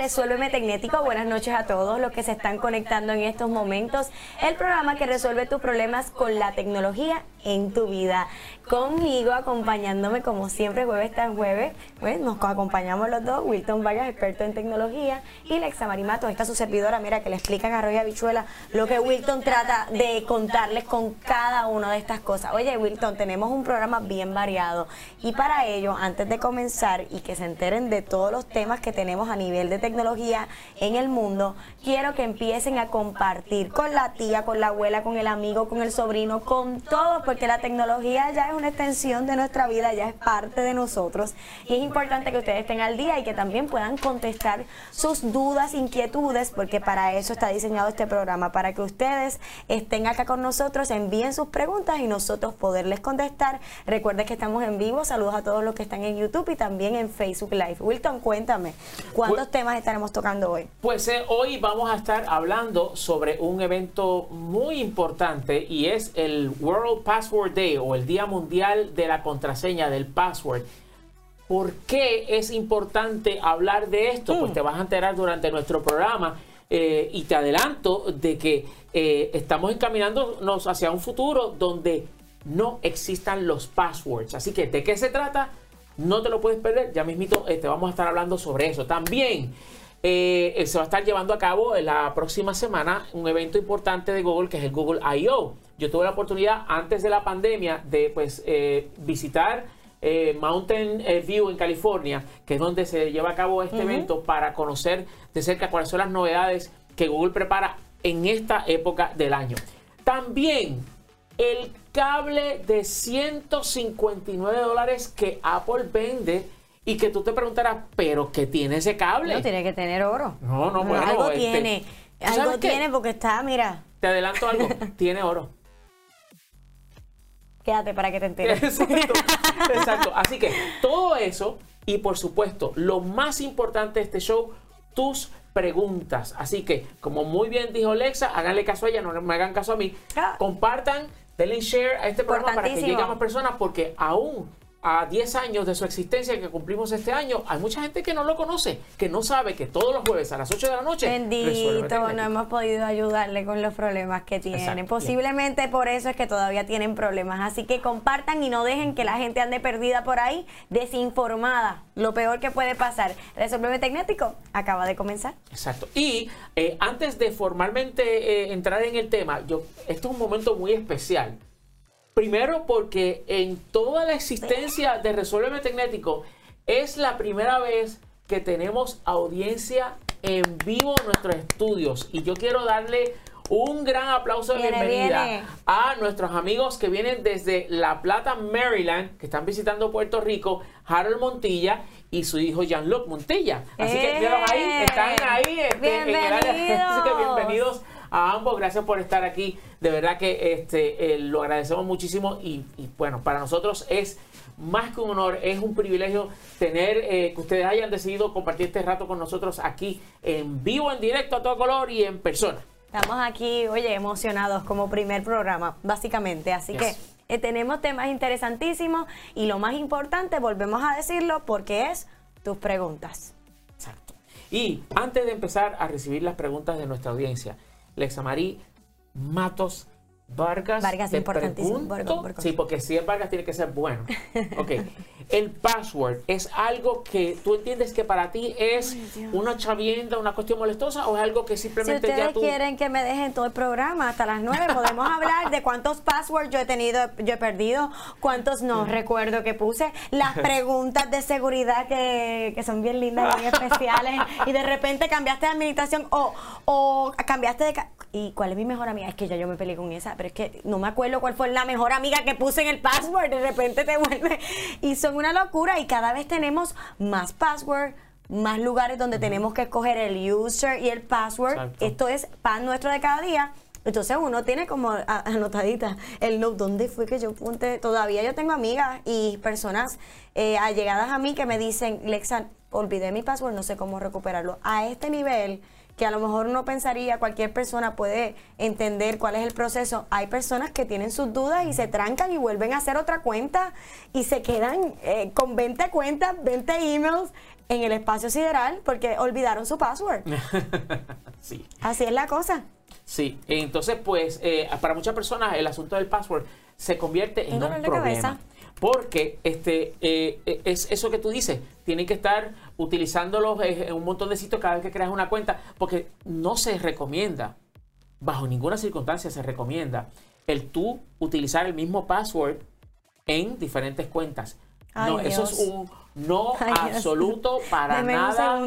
Resuélveme Tecnético. Buenas noches a todos los que se están conectando en estos momentos. El programa que resuelve tus problemas con la tecnología en tu vida. Conmigo, acompañándome como siempre, jueves tras jueves. Pues, nos acompañamos los dos, Wilton Vargas, experto en tecnología, y Lexa Marimato, esta su servidora, mira, que le explican a Roya Bichuela lo que Wilton trata de contarles con cada una de estas cosas. Oye, Wilton, tenemos un programa bien variado. Y para ello, antes de comenzar y que se enteren de todos los temas que tenemos a nivel de tecnología en el mundo, quiero que empiecen a compartir con la tía, con la abuela, con el amigo, con el sobrino, con todos porque la tecnología ya es una extensión de nuestra vida, ya es parte de nosotros y es importante que ustedes estén al día y que también puedan contestar sus dudas, inquietudes, porque para eso está diseñado este programa, para que ustedes estén acá con nosotros, envíen sus preguntas y nosotros poderles contestar. Recuerden que estamos en vivo, saludos a todos los que están en YouTube y también en Facebook Live. Wilton, cuéntame, ¿cuántos pues, temas estaremos tocando hoy? Pues eh, hoy vamos a estar hablando sobre un evento muy importante y es el World Pass Password Day o el Día Mundial de la Contraseña del Password. ¿Por qué es importante hablar de esto? Pues mm. te vas a enterar durante nuestro programa eh, y te adelanto de que eh, estamos encaminándonos hacia un futuro donde no existan los passwords. Así que, ¿de qué se trata? No te lo puedes perder. Ya mismito eh, te vamos a estar hablando sobre eso. También se va a estar llevando a cabo en la próxima semana un evento importante de Google que es el Google I.O yo tuve la oportunidad antes de la pandemia de pues eh, visitar eh, Mountain eh, View en California, que es donde se lleva a cabo este evento para conocer de cerca cuáles son las novedades que Google prepara en esta época del año. También el cable de 159 dólares que Apple vende y que tú te preguntarás, ¿pero qué tiene ese cable? No, tiene que tener oro. No, no, bueno. Algo este, tiene. Algo tiene porque está, mira. Te adelanto algo, tiene oro. Quédate para que te enteres. Exacto, Así que todo eso y por supuesto, lo más importante de este show, tus preguntas. Así que, como muy bien dijo Alexa, háganle caso a ella, no me hagan caso a mí. Ah. Compartan, denle share a este programa para que llegue a más personas porque aún a 10 años de su existencia que cumplimos este año, hay mucha gente que no lo conoce, que no sabe que todos los jueves a las 8 de la noche. Bendito, no hemos podido ayudarle con los problemas que tienen. Posiblemente por eso es que todavía tienen problemas. Así que compartan y no dejen que la gente ande perdida por ahí, desinformada. Lo peor que puede pasar. Resolveme Tecnético acaba de comenzar. Exacto. Y eh, antes de formalmente eh, entrar en el tema, yo, esto es un momento muy especial Primero porque en toda la existencia de Resuélveme Tecnético es la primera vez que tenemos audiencia en vivo en nuestros estudios. Y yo quiero darle un gran aplauso de bienvenida a nuestros amigos que vienen desde La Plata, Maryland, que están visitando Puerto Rico, Harold Montilla y su hijo Jean-Luc Montilla. Así que ahí, están ahí este, en el área. Así que bienvenidos a ambos. Gracias por estar aquí. De verdad que este, eh, lo agradecemos muchísimo y, bueno, para nosotros es más que un honor, es un privilegio tener eh, que ustedes hayan decidido compartir este rato con nosotros aquí en vivo, en directo, a todo color y en persona. Estamos aquí, oye, emocionados como primer programa, básicamente. Así que eh, tenemos temas interesantísimos y lo más importante, volvemos a decirlo, porque es tus preguntas. Exacto. Y antes de empezar a recibir las preguntas de nuestra audiencia, Lexa Marí Matos Vargas. Vargas, importantísimo. Sí, porque si es Vargas tiene que ser bueno. Ok. El password es algo que tú entiendes que para ti es una chavienda, una cuestión molestosa o es algo que simplemente si ustedes quieren que me dejen todo el programa hasta las nueve, podemos hablar de cuántos passwords yo he tenido, yo he perdido, cuántos no recuerdo que puse, las preguntas de seguridad que, que son bien lindas y bien especiales y de repente cambiaste de administración o, o cambiaste de... ¿Y cuál es mi mejor amiga? Es que ya yo me peleé con esa, pero es que no me acuerdo cuál fue la mejor amiga que puse en el password. De repente te vuelve. Y son una locura y cada vez tenemos más password, más lugares donde tenemos que escoger el user y el password. Esto es pan nuestro de cada día. Entonces uno tiene como anotadita el note, ¿dónde fue que yo apunté? Todavía yo tengo amigas y personas eh, allegadas a mí que me dicen, Lexa, olvidé mi password, no sé cómo recuperarlo. A este nivel que a lo mejor uno pensaría, cualquier persona puede entender cuál es el proceso. Hay personas que tienen sus dudas y se trancan y vuelven a hacer otra cuenta y se quedan eh, con 20 cuentas, 20 emails en el espacio sideral porque olvidaron su password. sí. Así es la cosa. Sí, entonces pues eh, para muchas personas el asunto del password se convierte en un, problema. Porque este, eh, eh, es eso que tú dices, tienen que estar utilizándolos en un montón de sitios cada vez que creas una cuenta, porque no se recomienda, bajo ninguna circunstancia se recomienda el tú utilizar el mismo password en diferentes cuentas. no, eso es un no absoluto para nada.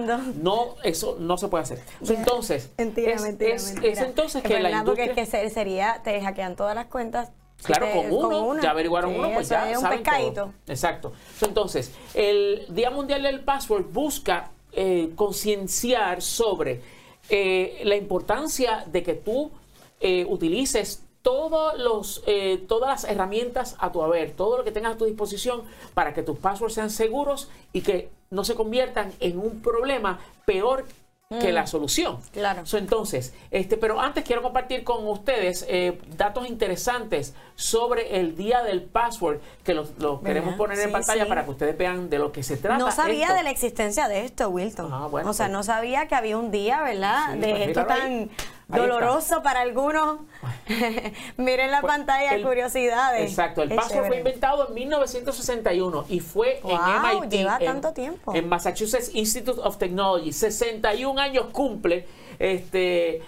No, eso no se puede hacer. Entonces, es, entonces que la industria... que sería, te hackean todas las cuentas Claro, con uno, ya averiguaron uno, pues ya un pescadito. Exacto. Entonces, el Día Mundial del Password busca eh, concienciar sobre eh, la importancia de que tú eh, utilices todos los, todas las herramientas a tu haber, todo lo que tengas a tu disposición para que tus passwords sean seguros y que no se conviertan en un problema peor que la mm. solución. Claro. entonces, este, pero antes quiero compartir con ustedes eh, datos interesantes sobre el día del password, que los, queremos poner en pantalla para que ustedes vean de lo que se trata. No sabía de la existencia de esto, Wilton. Ah, bueno, o sea, pues. no sabía que había un día, ¿verdad? de pues esto tan doloroso para algunos. Miren la pues, pantalla, curiosidades. Exacto, el password fue inventado en 1961 y fue en MIT. Lleva en, tanto tiempo. En Massachusetts Institute of Technology. 61 años cumple. Este,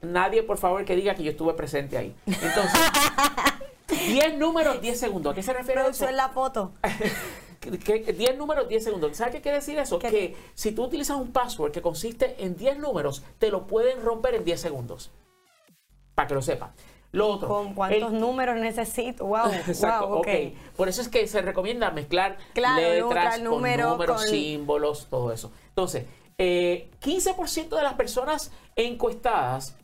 nadie, por favor, que diga que yo estuve presente ahí. Entonces, 10 números, 10 segundos. ¿A qué se refiere eso? en la foto. 10 números, 10 segundos. ¿Sabes qué quiere decir eso? Que si tú utilizas un password que consiste en 10 números, te lo pueden romper en 10 segundos. Para que lo sepa. Lo otro. ¿Con cuántos números necesito? Wow. Exacto, wow, okay. Por eso es que se recomienda mezclar letras con números, símbolos, todo eso. Entonces, eh, 15% de las personas encuestadas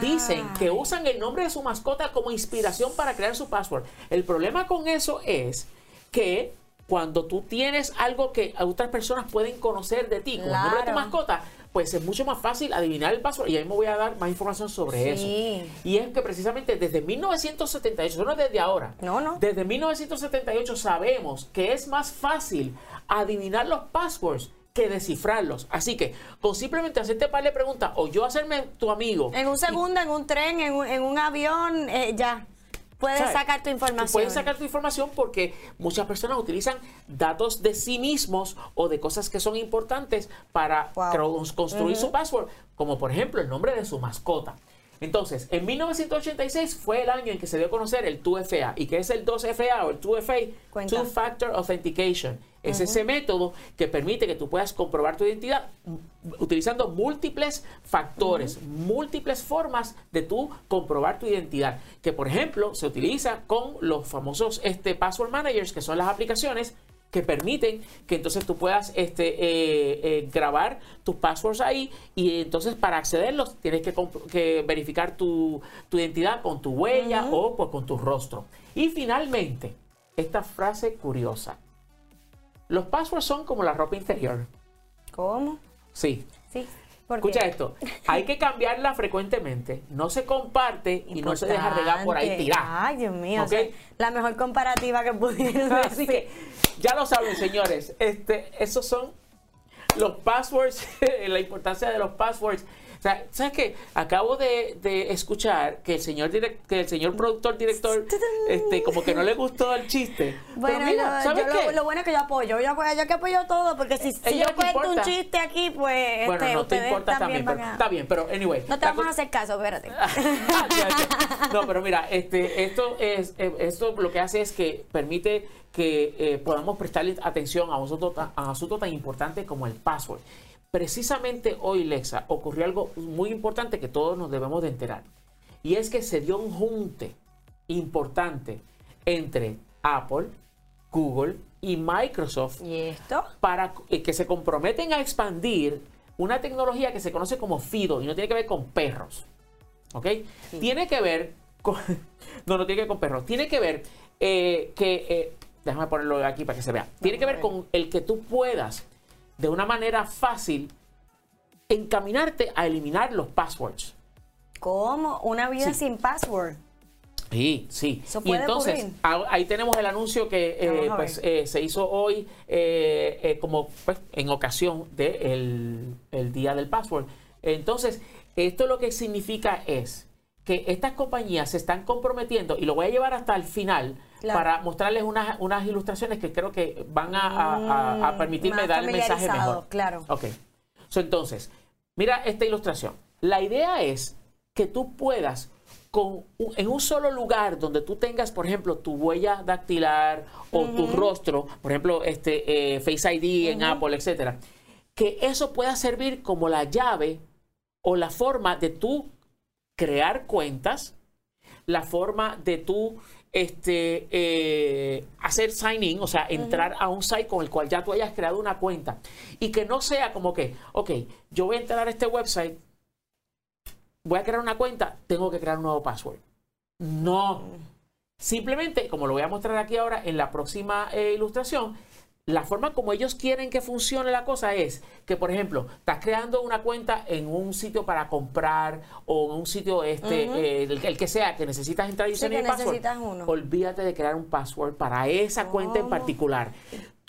dicen que usan el nombre de su mascota como inspiración para crear su password. El problema con eso es que cuando tú tienes algo que otras personas pueden conocer de ti, como el nombre de tu mascota, pues es mucho más fácil adivinar el password y ahí me voy a dar más información sobre eso. Y es que precisamente desde 1978, no desde ahora, no, no. desde 1978 sabemos que es más fácil adivinar los passwords que descifrarlos. Así que con simplemente hacerte par de preguntas o yo hacerme tu amigo. En un segundo, en un tren, en un, en un avión, eh, ya. Puedes sacar tu información. Puedes sacar tu información porque muchas personas utilizan datos de sí mismos o de cosas que son importantes para construir su password, como por ejemplo el nombre de su mascota. Entonces, en 1986 fue el año en que se dio a conocer el 2FA. ¿Y qué es el 2FA o el 2FA? Two Factor Authentication. Es ese método que permite que tú puedas comprobar tu identidad utilizando múltiples factores, múltiples formas de tú comprobar tu identidad. Que por ejemplo se utiliza con los famosos este, password managers, que son las aplicaciones que permiten que entonces tú puedas este, eh, eh, grabar tus passwords ahí y entonces para accederlos tienes que, verificar tu, identidad con tu huella o pues, con tu rostro. Y finalmente, esta frase curiosa. Los passwords son como la ropa interior. ¿Cómo? Sí. Sí. Escucha esto, hay que cambiarla frecuentemente, no se comparte y no se deja regar por ahí tirada. Ay, Dios mío, la mejor comparativa que pudieron decir. ya lo saben, señores, este, esos son los passwords, la importancia de los passwords o sea, ¿sabes qué? Acabo de, escuchar que el señor que el señor productor director este como que no le gustó el chiste. Bueno, Lo, bueno es que yo apoyo, yo, yo que apoyo todo porque si, yo cuento un chiste aquí, pues bueno, este, no te importa también, pero, está bien, pero anyway. No te vamos a hacer caso, espérate. no, pero mira, este esto es eh, esto lo que hace es que permite que eh, podamos prestarle atención a un a un asunto tan importante como el password. Precisamente hoy, Lexa, ocurrió algo muy importante que todos nos debemos de enterar. Y es que se dio un junte importante entre Apple, Google y Microsoft. ¿Y esto? Para eh, que se comprometen a expandir una tecnología que se conoce como FIDO y no tiene que ver con perros. ¿Ok? Tiene que ver con... no, no tiene que ver con perros. Tiene que ver eh, que... Eh, déjame ponerlo aquí para que se vea. Tiene que ver con el que tú puedas de una manera fácil encaminarte a eliminar los passwords. ¿Cómo? Una vida sin password. Sí, sí. Eso y entonces ocurrir. ahí tenemos el anuncio que eh, pues, eh, se hizo hoy eh, eh, como pues, en ocasión del el día del password. Entonces, esto lo que significa es que estas compañías se están comprometiendo y lo voy a llevar hasta el final Claro. para mostrarles unas, unas ilustraciones que creo que van a, a- a- Mm, permitirme dar el mensaje mejor. claro. Ok. So, entonces, mira esta ilustración. La idea es que tú puedas, con, en un solo lugar donde tú tengas, por ejemplo, tu huella dactilar o tu rostro, por ejemplo, este eh, Face ID en Apple, etcétera, que eso pueda servir como la llave o la forma de tú crear cuentas, la forma de tú este, eh, hacer sign in, o sea, entrar a un site con el cual ya tú hayas creado una cuenta. Y que no sea como que, ok, yo voy a entrar a este website, voy a crear una cuenta, tengo que crear un nuevo password. No. Simplemente, como lo voy a mostrar aquí ahora en la próxima eh, ilustración, la forma como ellos quieren que funcione la cosa es que, por ejemplo, estás creando una cuenta en un sitio para comprar o en un sitio este, eh, el, el que sea que necesitas entrar y Sí, que password. necesitas uno. Olvídate de crear un password para esa cuenta en ¿Cómo? particular.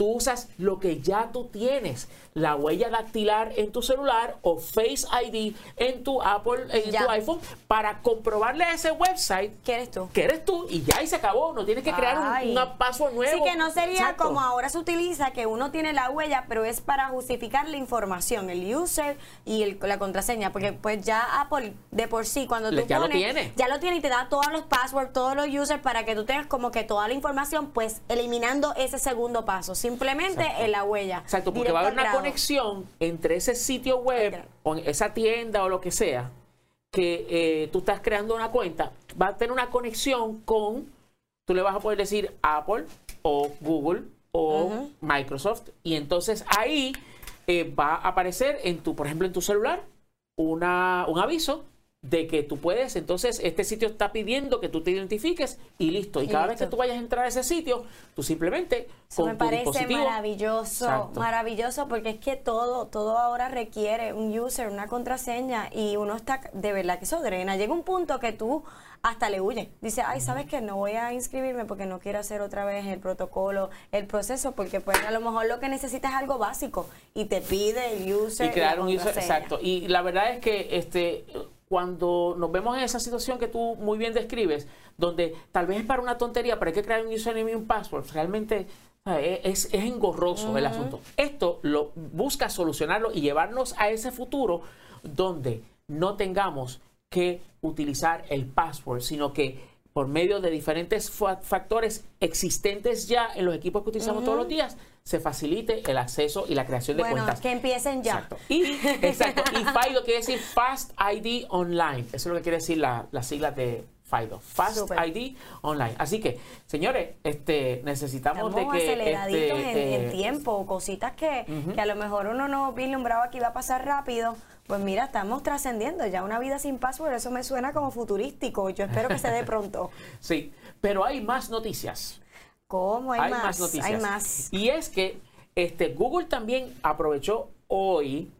Tú usas lo que ya tú tienes, la huella dactilar en tu celular o Face ID en tu Apple, en Ya. tu iPhone, para comprobarle a ese website ¿Qué eres tú? que eres tú y ya y se acabó. No tienes que crear un, una password nuevo. Sí, que no sería Exacto. como ahora se utiliza, que uno tiene la huella, pero es para justificar la información, el user y el- la contraseña, porque pues ya Apple de por sí, cuando Le- tú ya lo pones, tiene. ya lo tiene y te da todos los passwords, todos los users, para que tú tengas como que toda la información, pues eliminando ese segundo paso, simplemente Exacto. en la huella. Exacto, porque va a haber una grado. conexión entre ese sitio web o esa tienda o lo que sea que eh, tú estás creando una cuenta, va a tener una conexión con, tú le vas a poder decir Apple o Google o Microsoft y entonces ahí eh, va a aparecer en tu, por ejemplo, en tu celular una, un aviso de que tú puedes, entonces este sitio está pidiendo que tú te identifiques y listo. Y Y cada vez que tú vayas a entrar a ese sitio, tú simplemente Eso con me tu parece maravilloso, Exacto. maravilloso, porque es que todo, todo ahora requiere un user, una contraseña, y uno está, de verdad que eso drena. Llega un punto que tú hasta le huyes. Dice, ay, ¿sabes qué? No voy a inscribirme porque no quiero hacer otra vez el protocolo, el proceso, porque pues a lo mejor lo que necesitas es algo básico, y te pide el user y crear un user exacto y la verdad es que este cuando nos vemos en esa situación que tú muy bien describes donde tal vez es para una tontería pero hay que crear un username y un password realmente es, es engorroso el asunto. Esto lo busca solucionarlo y llevarnos a ese futuro donde no tengamos que utilizar el password sino que por medio de diferentes fa- factores existentes ya en los equipos que utilizamos todos los días, se facilite el acceso y la creación de Bueno, cuentas. que empiecen ya. Exacto. Y, exacto. Y FIDO quiere decir Fast ID Online. Eso es lo que quiere decir la, las siglas de FIDO. Fast. ID Online. Así que, señores, este, necesitamos Estamos de que... aceleraditos este, en, en eh, tiempo, cositas que, que a lo mejor uno no vislumbraba que iba a pasar rápido. Pues mira, estamos trascendiendo ya una vida sin password, eso me suena como futurístico. Yo espero que se dé pronto. Sí, pero hay más noticias. ¿Cómo? Hay, más, noticias. Hay más. Y es que este, Google también aprovechó hoy,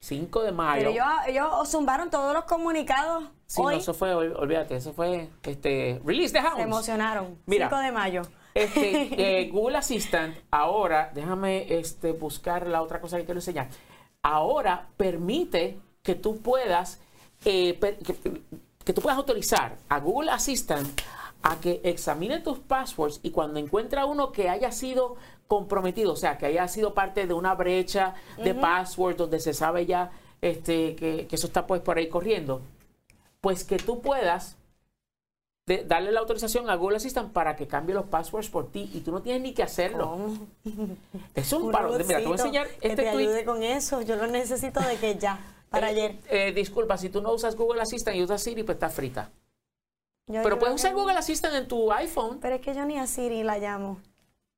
5 de mayo. Pero ellos, ellos zumbaron todos los comunicados Sí, no, hoy. eso fue, ol- olvídate, eso fue este, Release the Hounds. se emocionaron. Mira. 5 de mayo. Este, eh, Google Assistant ahora, déjame este, buscar la otra cosa que quiero enseñar. Ahora permite que tú puedas, eh, que tú puedas autorizar a Google Assistant a que examine tus passwords y cuando encuentra uno que haya sido comprometido, o sea, que haya sido parte de una brecha de password donde se sabe ya este, que, que eso está pues por ahí corriendo, pues que tú puedas de- darle la autorización a Google Assistant para que cambie los passwords por ti y tú no tienes ni que hacerlo. ¿Cómo? Es un Un paro. Mira, te voy a enseñar que este te tweet. ayude con eso. Yo lo necesito de que ya, para Eh, ayer. eh, disculpa, si tú no usas Google Assistant y usas Siri, pues está frita. Yo- Pero puedes usar que- Google Assistant en tu iPhone. Pero es que yo ni a Siri la llamo.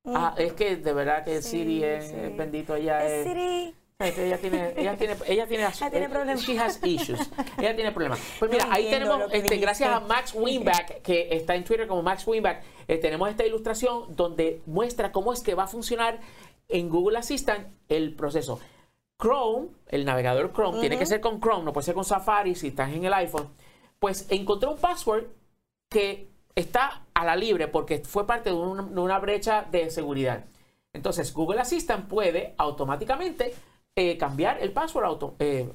Ah, es que de verdad que Sí, Siri es, sí. bendito Es es, Siri. Ella tiene, ella tiene, ella tiene, Ella tiene eh, problemas. She has issues. Ella tiene problemas. Pues mira, No ahí tenemos, este, gracias a. Max Winback, que está en Twitter como Max Winback, eh, tenemos esta ilustración donde muestra cómo es que va a funcionar en Google Assistant el proceso. Chrome, el navegador Chrome, tiene que ser con Chrome, no puede ser con Safari si estás en el iPhone. Pues encontré un password que está a la libre porque fue parte de, una brecha de seguridad. Entonces, Google Assistant puede automáticamente eh, cambiar el password, auto, eh,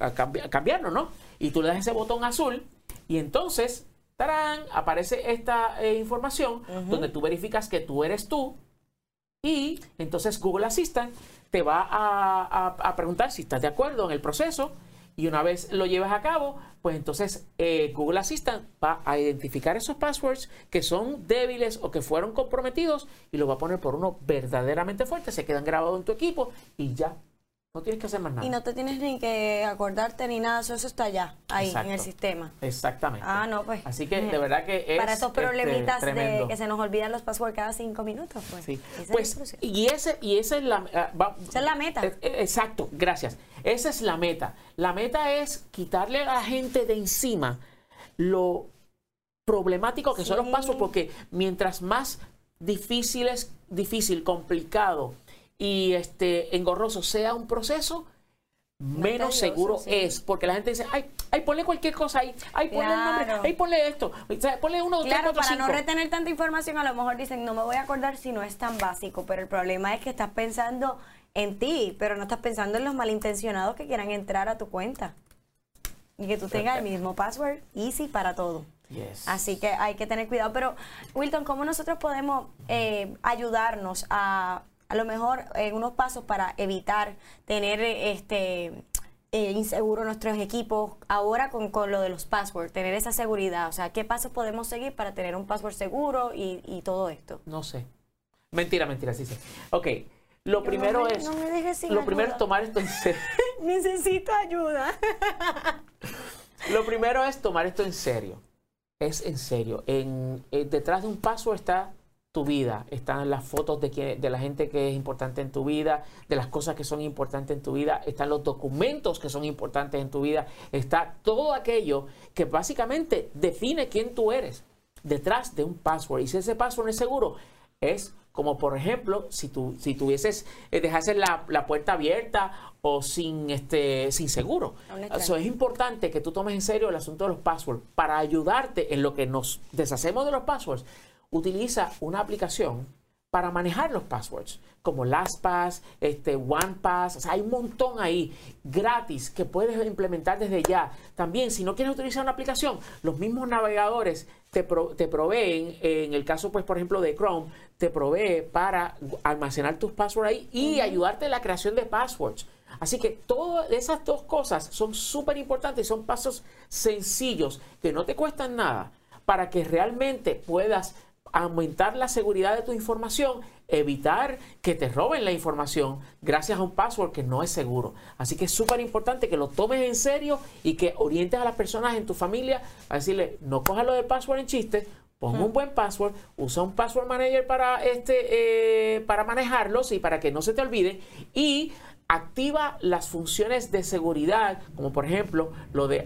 cambiarlo, ¿no? Y tú le das ese botón azul y entonces, ¡tarán! aparece esta eh, información donde tú verificas que tú eres tú y entonces Google Assistant te va a, preguntar si estás de acuerdo en el proceso y una vez lo llevas a cabo, pues entonces eh, Google Assistant va a identificar esos passwords que son débiles o que fueron comprometidos y lo va a poner por uno verdaderamente fuerte, se quedan grabados en tu equipo y ya no tienes que hacer más nada. Y no te tienes ni que acordarte ni nada, eso, está ya, ahí, en el sistema. Exactamente. Ah, no, pues. Así que de verdad que es. Para esos este, problemitas de que se nos olvidan los passwords cada cinco minutos, pues. Sí. Pues, y, ese, y esa es la. Ah, esa es la meta. Eh, eh, exacto, gracias. Esa es la meta. La meta es quitarle a la gente de encima lo problemático que son los passwords, porque mientras más difícil es, difícil, complicado y este engorroso sea un proceso, menos seguro es. Porque la gente dice, ay, ay, ponle cualquier cosa ahí, ay, ponle un nombre, ay, ponle esto, ponle uno, Claro, para no retener tanta información, a lo mejor dicen, no me voy a acordar si no es tan básico, pero el problema es que estás pensando en ti, pero no estás pensando en los malintencionados que quieran entrar a tu cuenta. Y que tú tengas el mismo password, easy para todo. Así que hay que tener cuidado. Pero, Wilton, ¿cómo nosotros podemos eh, ayudarnos a a lo mejor en unos pasos para evitar tener este eh, inseguro nuestros equipos ahora con, lo de los passwords, tener esa seguridad. O sea, ¿qué pasos podemos seguir para tener un password seguro y, todo esto? No sé. Mentira, mentira, sí sé. Ok. Lo primero es. lo primero es tomar esto en serio. Necesito ayuda. lo primero es tomar esto en serio. Es en serio. En, eh, detrás de un password está tu vida, están las fotos de, de la gente que es importante en tu vida, de las cosas que son importantes en tu vida, están los documentos que son importantes en tu vida, está todo aquello que básicamente define quién tú eres detrás de un password. Y si ese password es seguro, es como por ejemplo, si tú si tuvieses, eh, dejases la, la, puerta abierta o sin, este, sin seguro. Eso es importante que tú tomes en serio el asunto de los passwords para ayudarte en lo que nos deshacemos de los passwords utiliza una aplicación para manejar los passwords, como LastPass, este, OnePass, o sea, hay un montón ahí gratis que puedes implementar desde ya. También, si no quieres utilizar una aplicación, los mismos navegadores te, te proveen, en el caso, pues, por ejemplo, de Chrome, te provee para almacenar tus passwords ahí y ayudarte en la creación de passwords. Así que todas esas dos cosas son súper importantes, son pasos sencillos que no te cuestan nada para que realmente puedas aumentar la seguridad de tu información, evitar que te roben la información gracias a un password que no es seguro. Así que es súper importante que lo tomes en serio y que orientes a las personas en tu familia a decirle, no cojas lo del password en chiste, pon un buen password, usa un password manager para, este, eh, para manejarlos y para que no se te olvide y activa las funciones de seguridad, como por ejemplo lo de eh,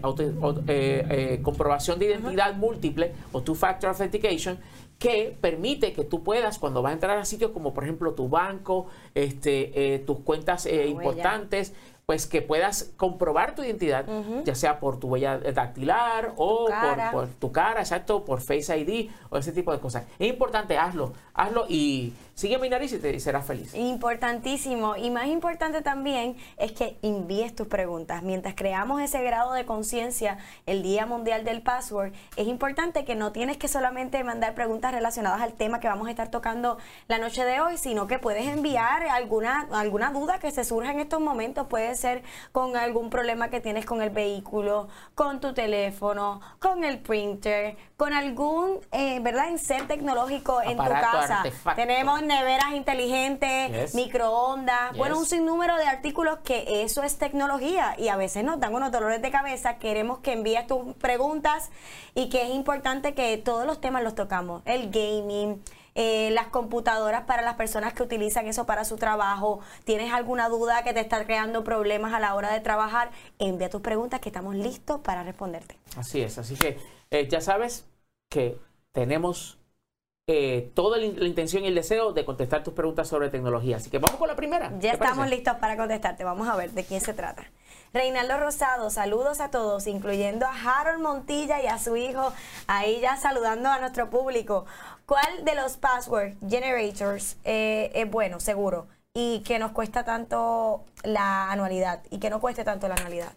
eh, comprobación de identidad múltiple o two-factor authentication, que permite que tú puedas, cuando vas a entrar a sitios como por ejemplo tu banco, este, eh, tus cuentas eh, importantes, pues que puedas comprobar tu identidad, ya sea por tu huella dactilar o por, por, tu cara, exacto, por Face ID o ese tipo de cosas. Es importante, hazlo, hazlo y Sigue mi nariz y te serás feliz. Importantísimo. Y más importante también es que envíes tus preguntas. Mientras creamos ese grado de conciencia el Día Mundial del Password, es importante que no tienes que solamente mandar preguntas relacionadas al tema que vamos a estar tocando la noche de hoy, sino que puedes enviar alguna, alguna duda que se surja en estos momentos. Puede ser con algún problema que tienes con el vehículo, con tu teléfono, con el printer, con algún, eh, ¿verdad?, ser tecnológico en tu casa. Tenemos neveras inteligentes, microondas, bueno, un sinnúmero de artículos que eso es tecnología y a veces nos dan unos dolores de cabeza. Queremos que envíes tus preguntas y que es importante que todos los temas los tocamos. El gaming, eh, las computadoras para las personas que utilizan eso para su trabajo. ¿Tienes alguna duda que te está creando problemas a la hora de trabajar? Envía tus preguntas que estamos listos para responderte. Así es, así que eh, ya sabes que tenemos eh, toda la, intención y el deseo de contestar tus preguntas sobre tecnología. Así que vamos con la primera. Ya ¿te estamos parece? listos para contestarte. Vamos a ver de quién se trata. Reinaldo Rosado, saludos a todos, incluyendo a Harold Montilla y a su hijo, ahí ya saludando a nuestro público. ¿Cuál de los password generators eh, es bueno, seguro? Y que nos cuesta tanto la anualidad y que no cueste tanto la anualidad.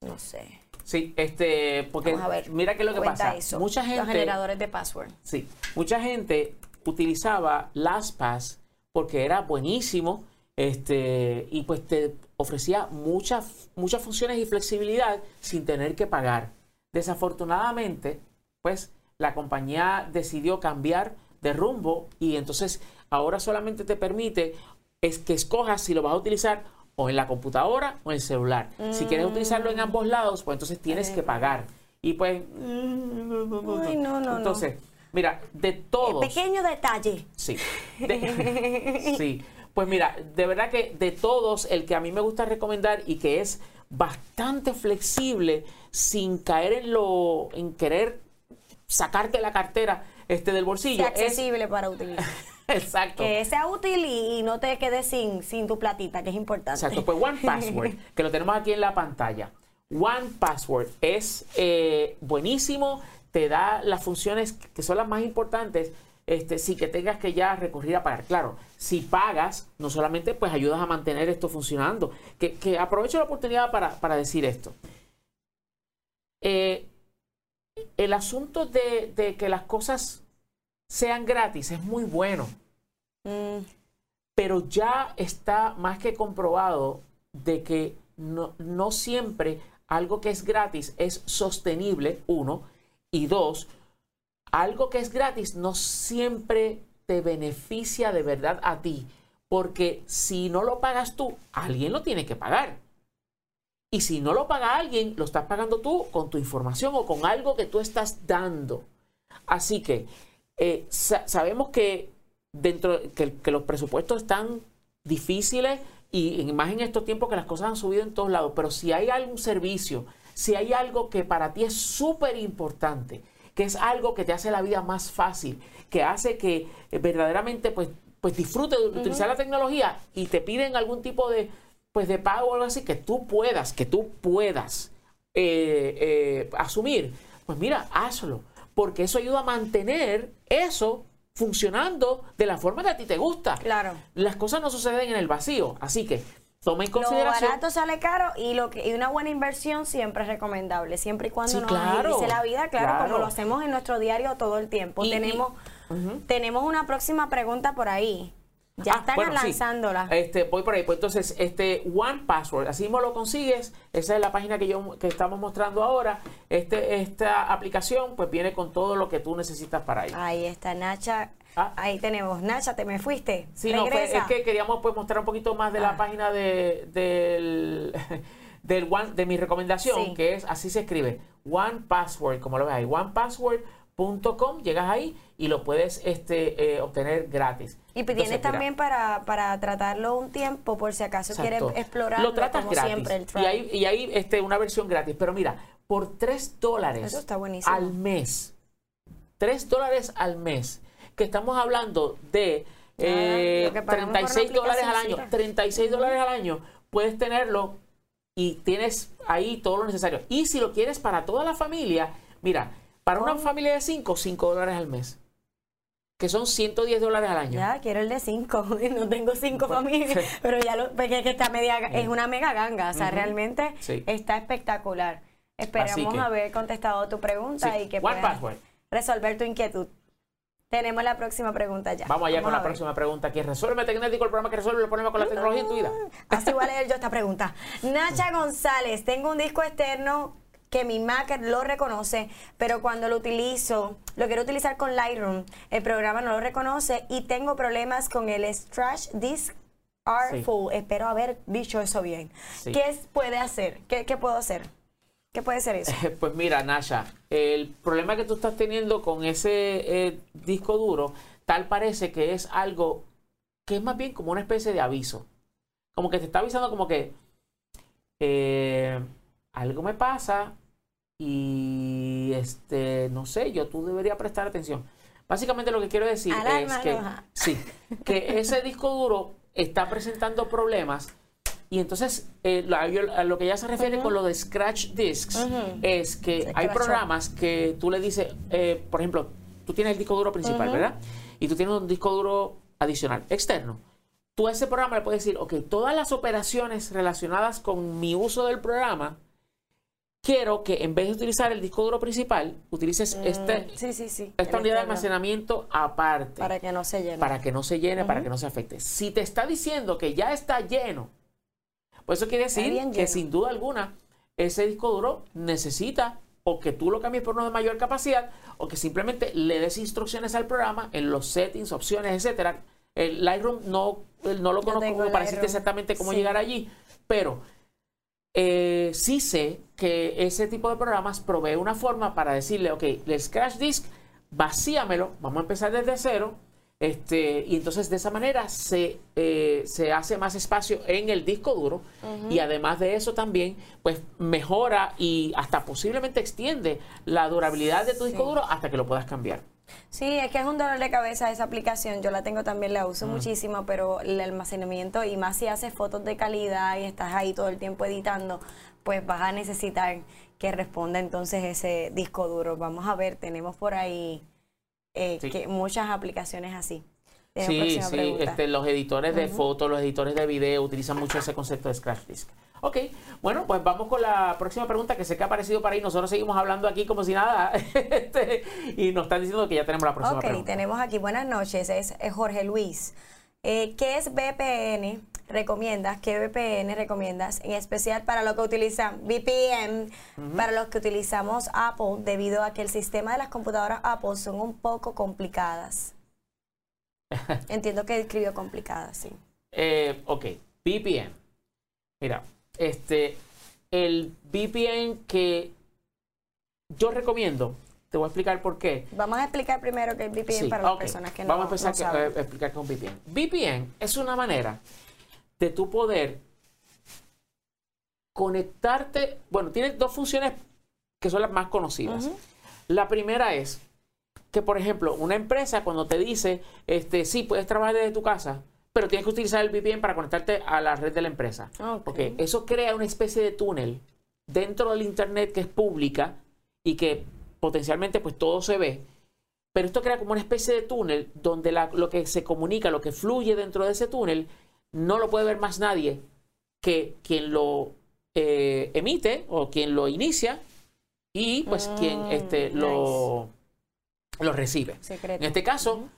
No sé. Sí, este, porque Vamos a ver. mira qué es lo que pasa. eso, Mucha Los gente, generadores de password. sí, mucha gente utilizaba LastPass porque era buenísimo, este, y pues te ofrecía muchas, muchas funciones y flexibilidad sin tener que pagar. Desafortunadamente, pues la compañía decidió cambiar de rumbo y entonces ahora solamente te permite es que escojas si lo vas a utilizar o en la computadora o en el celular. Si quieres utilizarlo en ambos lados, pues entonces tienes que pagar. Y pues... Ay, no, no, no. Entonces, mira, de todos... Pequeño detalle. Sí. De- sí. Pues mira, de verdad que de todos, el que a mí me gusta recomendar y que es bastante flexible sin caer en lo, en querer sacarte la cartera este del bolsillo. Es- accesible para utilizar. exacto. que sea útil y, y no te quedes sin, sin tu platita, que es importante. Exacto, pues One Password, que lo tenemos aquí en la pantalla. One Password es eh, buenísimo, te da las funciones que son las más importantes, este, sin que tengas que ya recurrir a pagar. Claro, si pagas, no solamente pues ayudas a mantener esto funcionando. Que, que aprovecho la oportunidad para, para decir esto. Eh, el asunto de, de que las cosas sean gratis es muy bueno Mm, pero ya está más que comprobado de que no, no siempre algo que es gratis es sostenible, uno, y dos, algo que es gratis no siempre te beneficia de verdad a ti, porque si no lo pagas tú, alguien lo tiene que pagar. Y si no lo paga alguien, lo estás pagando tú con tu información o con algo que tú estás dando. Así que eh, sa- sabemos que dentro que, que los presupuestos están difíciles y más en estos tiempos que las cosas han subido en todos lados, pero si hay algún servicio, si hay algo que para ti es súper importante, que es algo que te hace la vida más fácil, que hace que eh, verdaderamente pues, pues disfrutes de utilizar la tecnología y te piden algún tipo de pues de pago o algo así que tú puedas, que tú puedas eh, asumir, pues mira, hazlo, porque eso ayuda a mantener eso funcionando de la forma que a ti te gusta. Claro. Las cosas no suceden en el vacío, así que toma en Lo consideración. barato sale caro y lo que y una buena inversión siempre es recomendable, siempre y cuando Sí, nos claro, agilice la vida, claro, claro. como lo hacemos en nuestro diario todo el tiempo. Y- y- tenemos tenemos una próxima pregunta por ahí. Ya Ah, están bueno, sí. lanzándola. Este, voy por ahí. Pues entonces, este One Password, así mismo lo consigues. Esa es la página que yo que estamos mostrando ahora. Este, esta aplicación, pues viene con todo lo que tú necesitas para ir. Ahí está Nacha. Ah. Ahí tenemos. Nacha, te me fuiste. Sí, no, Regresa. es que queríamos pues mostrar un poquito más de la Ah. página de, del, del one, de mi recomendación, Sí. que es, así se escribe, One Password, como lo ves ahí, onepassword.com, llegas ahí y lo puedes este, eh, obtener gratis. Y Entonces, tienes también para, para tratarlo un tiempo por si acaso Exacto. quieres explorarlo Lo tratas como gratis. siempre el y hay, y hay este, una versión gratis. Pero mira, por 3 dólares al mes, 3 dólares al mes, que estamos hablando de eh, una 36 dólares al año, aplicacioncita. 36 dólares al año, puedes tenerlo y tienes ahí todo lo necesario. Y si lo quieres para toda la familia, mira, para una familia de 5, 5 dólares al mes, que son 110 dólares al año. Ya, quiero el de cinco. No tengo cinco Bueno, familias, sí. pero ya lo, porque es que está media, es una mega ganga. O sea, realmente Sí. está espectacular. Esperamos que- haber contestado tu pregunta y que puedas resolver tu inquietud. Tenemos la próxima pregunta ya. Vamos allá con la próxima pregunta, que resuelve Tecnético, el programa que resuelve el problema con la tecnología en tu vida. Así voy a leer yo esta pregunta. Nacha González, tengo un disco externo que mi Mac lo reconoce, pero cuando lo utilizo, lo quiero utilizar con Lightroom, el programa no lo reconoce y tengo problemas con el Strash Disk Sí. Full. Espero haber dicho eso bien. Sí. ¿Qué puede hacer? ¿Qué, qué puedo hacer? ¿Qué puede ser eso? Pues mira, Nasha, el problema que tú estás teniendo con ese eh, disco duro, tal parece que es algo que es más bien como una especie de aviso. Como que te está avisando como que eh, algo me pasa y este, no sé, yo tú deberías prestar atención. Básicamente lo que quiero decir Alarma es que, roja. sí, que ese disco duro está presentando problemas y entonces eh, lo, a lo que ella se refiere con lo de scratch discs es que Se hay programas que tú le dices, eh, por ejemplo, tú tienes el disco duro principal, ¿verdad? Y tú tienes un disco duro adicional, externo. Tú a ese programa le puedes decir, ok, todas las operaciones relacionadas con mi uso del programa, quiero que en vez de utilizar el disco duro principal, utilices este, Mm, Sí, sí, sí. esta unidad de almacenamiento aparte Para que no se llene. para que no se llene, para que no se afecte. Si te está diciendo que ya está lleno, pues eso quiere decir que lleno. sin duda alguna ese disco duro necesita o que tú lo cambies por uno de mayor capacidad o que simplemente le des instrucciones al programa en los settings, opciones, etcétera. El Lightroom no, no lo Yo conozco para decirte exactamente cómo llegar allí, pero eh, sí sé que ese tipo de programas provee una forma para decirle, ok, el Scratch Disk, vacíamelo, vamos a empezar desde cero, este, y entonces de esa manera se, eh, se hace más espacio en el disco duro y además de eso también, pues mejora y hasta posiblemente extiende la durabilidad de tu disco duro hasta que lo puedas cambiar. Sí, es que es un dolor de cabeza esa aplicación. Yo la tengo también, la uso muchísimo, pero el almacenamiento, y más si haces fotos de calidad y estás ahí todo el tiempo editando, pues vas a necesitar que responda entonces ese disco duro. Vamos a ver, tenemos por ahí eh, Sí. que muchas aplicaciones así. Tenemos Sí, sí, este, los editores de fotos, los editores de video utilizan mucho ese concepto de Scratch Disk. Ok, bueno, pues vamos con la próxima pregunta que sé que ha aparecido para ahí. Nosotros seguimos hablando aquí como si nada este, y nos están diciendo que ya tenemos la próxima Ok, pregunta. tenemos aquí, buenas noches, es eh, Jorge Luis. Eh, ¿Qué es VPN? ¿Recomiendas? ¿Qué VPN recomiendas? En especial para lo que utilizan VPN, para los que utilizamos Apple, debido a que el sistema de las computadoras Apple son un poco complicadas. Entiendo que escribió complicadas, sí. Eh, ok, VPN. Mira, este, el VPN que yo recomiendo, te voy a explicar por qué. Vamos a explicar primero qué es VPN Sí, para las personas que no, Vamos a empezar no que- saben. a explicar con VPN. VPN es una manera de tu poder conectarte. Bueno, tiene dos funciones que son las más conocidas. La primera es que, por ejemplo, una empresa cuando te dice, este, sí, puedes trabajar desde tu casa, pero tienes que utilizar el VPN para conectarte a la red de la empresa. Ok. Porque eso crea una especie de túnel dentro del Internet que es pública y que potencialmente pues todo se ve. Pero esto crea como una especie de túnel donde la- lo que se comunica, lo que fluye dentro de ese túnel, no lo puede ver más nadie que quien lo eh, emite o quien lo inicia y pues quien Mm, este, lo, lo recibe. Secreto. En este caso,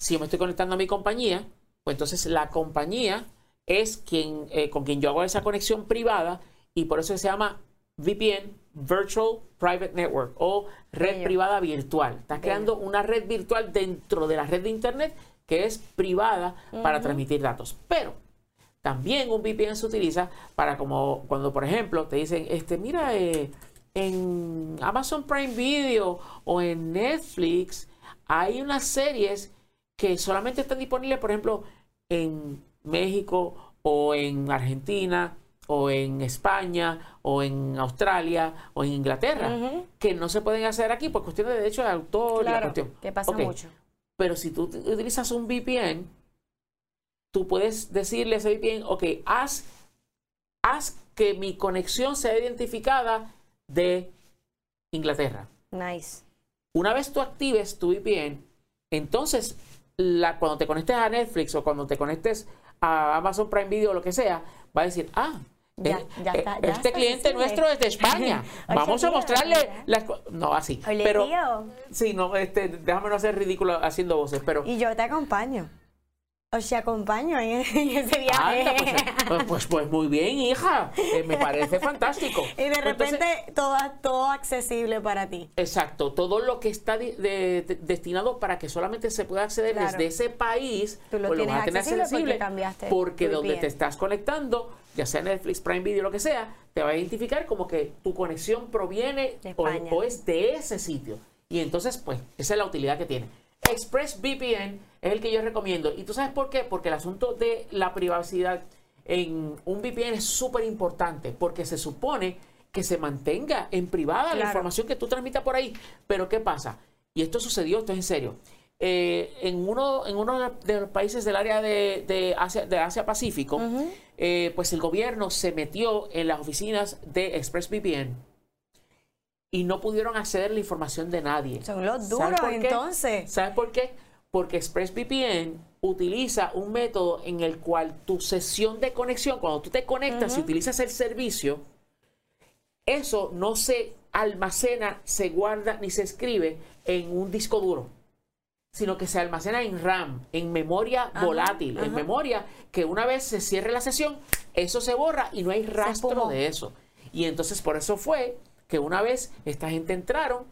si yo me estoy conectando a mi compañía, pues entonces la compañía es quien eh, con quien yo hago esa conexión privada y por eso se llama VPN, Virtual Private Network o red Bello. privada virtual. Estás Bello. creando una red virtual dentro de la red de Internet que es privada para transmitir datos. Pero también un VPN se utiliza para como cuando, por ejemplo, te dicen, este, mira, eh, en Amazon Prime Video o en Netflix hay unas series que solamente están disponibles, por ejemplo, en México o en Argentina o en España o en Australia o en Inglaterra, que no se pueden hacer aquí por cuestiones de derechos de autor la Claro, cuestión. que pasa mucho. Pero si tú ut- utilizas un VPN, tú puedes decirle a ese VPN, ok, haz, haz que mi conexión sea identificada de Inglaterra. Nice. Una vez tú actives tu VPN, entonces la, cuando te conectes a Netflix o cuando te conectes a Amazon Prime Video o lo que sea, va a decir, ah, Ya- eh, ya eh, está- ya este cliente accesible". nuestro es de España. Vamos a mostrarle ¿verdad? las No, así. Oye, pero, tío. Sí, no, este, déjame no ser ridículo haciendo voces, pero... Y yo te acompaño. O sea, acompaño en, ese viaje. Anda, pues, eh, pues, pues, pues muy bien, hija. Eh, me parece fantástico. y de Entonces, repente todo, todo accesible para ti. exacto, todo lo que está de- de- destinado para que solamente se pueda acceder Claro. desde ese país, Tú lo pues tienes accesible porque cambiaste porque tu donde te estás conectando, ya sea Netflix, Prime Video, lo que sea, te va a identificar como que tu conexión proviene De o, o es de ese sitio. Y entonces, pues, esa es la utilidad que tiene. ExpressVPN es el que yo recomiendo. ¿Y tú sabes por qué? Porque el asunto de la privacidad en un VPN es súper importante, porque se supone que se mantenga en privada la información que tú transmitas por ahí. Pero ¿qué pasa? Y esto sucedió, esto es en serio. eh, en, uno, en uno de los países del área de, de Asia, de Asia Pacífico, eh, pues el gobierno se metió en las oficinas de ExpressVPN y no pudieron acceder a la información de nadie. Son los duros entonces. ¿Sabes por qué? Porque ExpressVPN utiliza un método en el cual tu sesión de conexión, cuando tú te conectas y utilizas el servicio, eso no se almacena, se guarda ni se escribe en un disco duro, sino que se almacena en RAM, en memoria volátil, en memoria que una vez se cierre la sesión, eso se borra y no hay rastro de eso. Y entonces por eso fue que una vez esta gente entraron,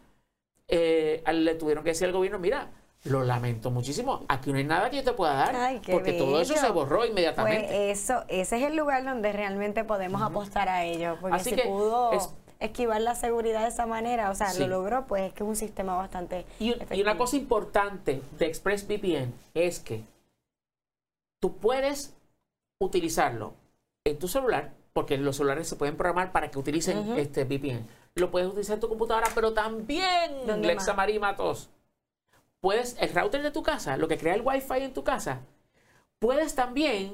eh, le tuvieron que decir al gobierno, mira, lo lamento muchísimo. Aquí no hay nada que yo te pueda dar. porque todo eso se borró inmediatamente. Pues eso, ese es el lugar donde realmente podemos apostar a ello. Porque si pudo esquivar la seguridad de esa manera, o sea, lo logró, pues es que es un sistema bastante. Y, y una cosa importante de ExpressVPN es que tú puedes utilizarlo en tu celular, porque los celulares se pueden programar para que utilicen este VPN. Lo puedes utilizar en tu computadora, pero también, Lexa Matos puedes, el router de tu casa, lo que crea el Wi-Fi en tu casa, puedes también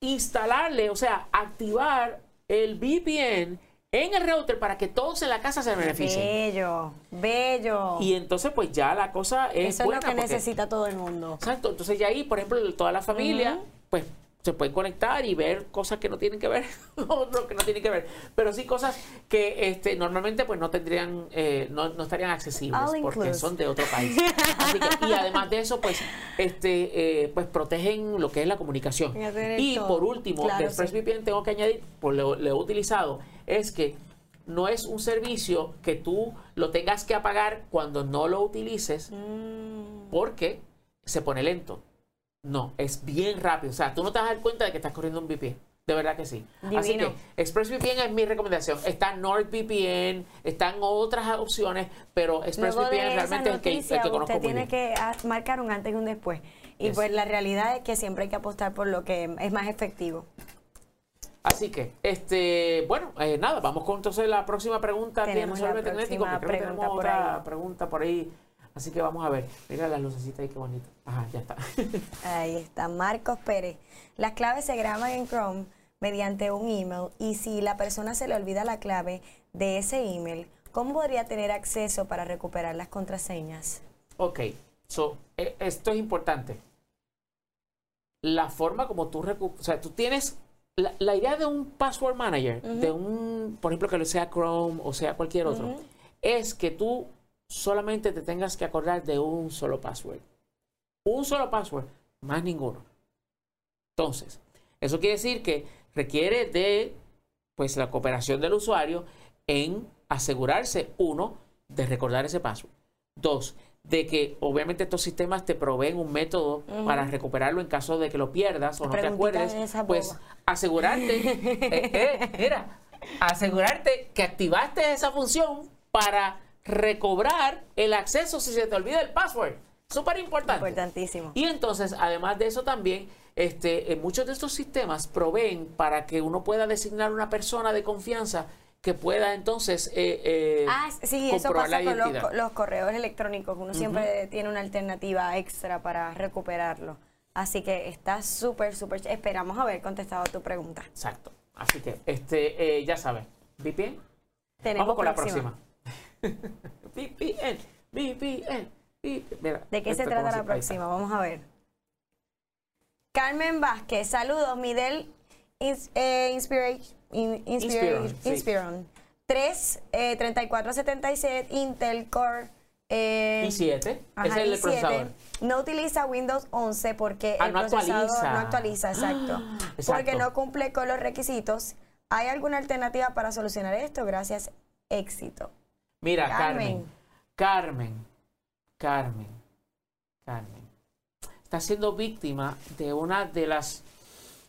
instalarle, o sea, activar el VPN en el router para que todos en la casa se beneficien. Bello, bello. Y entonces, pues ya la cosa es. Eso es lo que necesita todo el mundo. Exacto. Entonces, ya ahí, por ejemplo, toda la familia, pues se pueden conectar y ver cosas que no tienen que ver, otros que no tienen que ver, pero sí cosas que este, normalmente pues no tendrían, eh, no, no, estarían accesibles porque son de otro país. y además de eso, pues, este, eh, pues protegen lo que es la comunicación. Y por último, claro, de ExpressVPN tengo que añadir, pues lo, he utilizado, es que no es un servicio que tú lo tengas que apagar cuando no lo utilices, mm. porque se pone lento. No, es bien rápido. O sea, tú no te vas a dar cuenta de que estás corriendo un VPN. De verdad que sí. Así que ExpressVPN es mi recomendación. Está NordVPN, están otras opciones, pero ExpressVPN realmente es el que, el que conozco Usted tiene que marcar un antes y un después. Y pues la realidad es que siempre hay que apostar por lo que es más efectivo. Así que, este, bueno, eh, nada, vamos con entonces la próxima pregunta. Tenemos la próxima pregunta por otra pregunta por ahí Así que vamos a ver. Mira las lucecitas ahí, qué bonito. Ajá, ya está. ahí está, Marcos Pérez. Las claves se graban en Chrome mediante un email y si la persona se le olvida la clave de ese email, ¿cómo podría tener acceso para recuperar las contraseñas? Ok, so, e, esto es importante. La forma como tú recuperas, o sea, tú tienes la, idea de un password manager, de un, por ejemplo, que lo sea Chrome o sea cualquier otro, es que tú solamente te tengas que acordar de un solo password. Un solo password, más ninguno. Entonces, eso quiere decir que requiere de pues la cooperación del usuario en asegurarse, uno, de recordar ese password. Dos, de que obviamente estos sistemas te proveen un método para recuperarlo en caso de que lo pierdas o no te acuerdes. Pues asegurarte, eh, eh, mira, asegurarte que activaste esa función para recobrar el acceso si se te olvida el password. Súper importante. Importantísimo. Y entonces, además de eso también, este, muchos de estos sistemas proveen para que uno pueda designar una persona de confianza que pueda entonces eh, eh ah, sí, eso pasa con los, correos electrónicos. Uno siempre tiene una alternativa extra para recuperarlo. Así que está súper, súper. Esperamos haber contestado tu pregunta. Exacto. Así que, este, eh, ya sabes, VPN. Tenemos Vamos con la próxima. VPN, VPN, ¿De qué se trata la próxima? Vamos a ver. Carmen Vázquez, saludos, Midel eh, Inspiration, Inspiron, 3, eh, 3477, Intel Core. Eh, i7, es el procesador. No utiliza Windows 11 porque ah, el procesador no actualiza, exacto, Porque no cumple con los requisitos. ¿Hay alguna alternativa para solucionar esto? Gracias, éxito. Mira, Carmen. Carmen. Carmen. Carmen. Está siendo víctima de una de las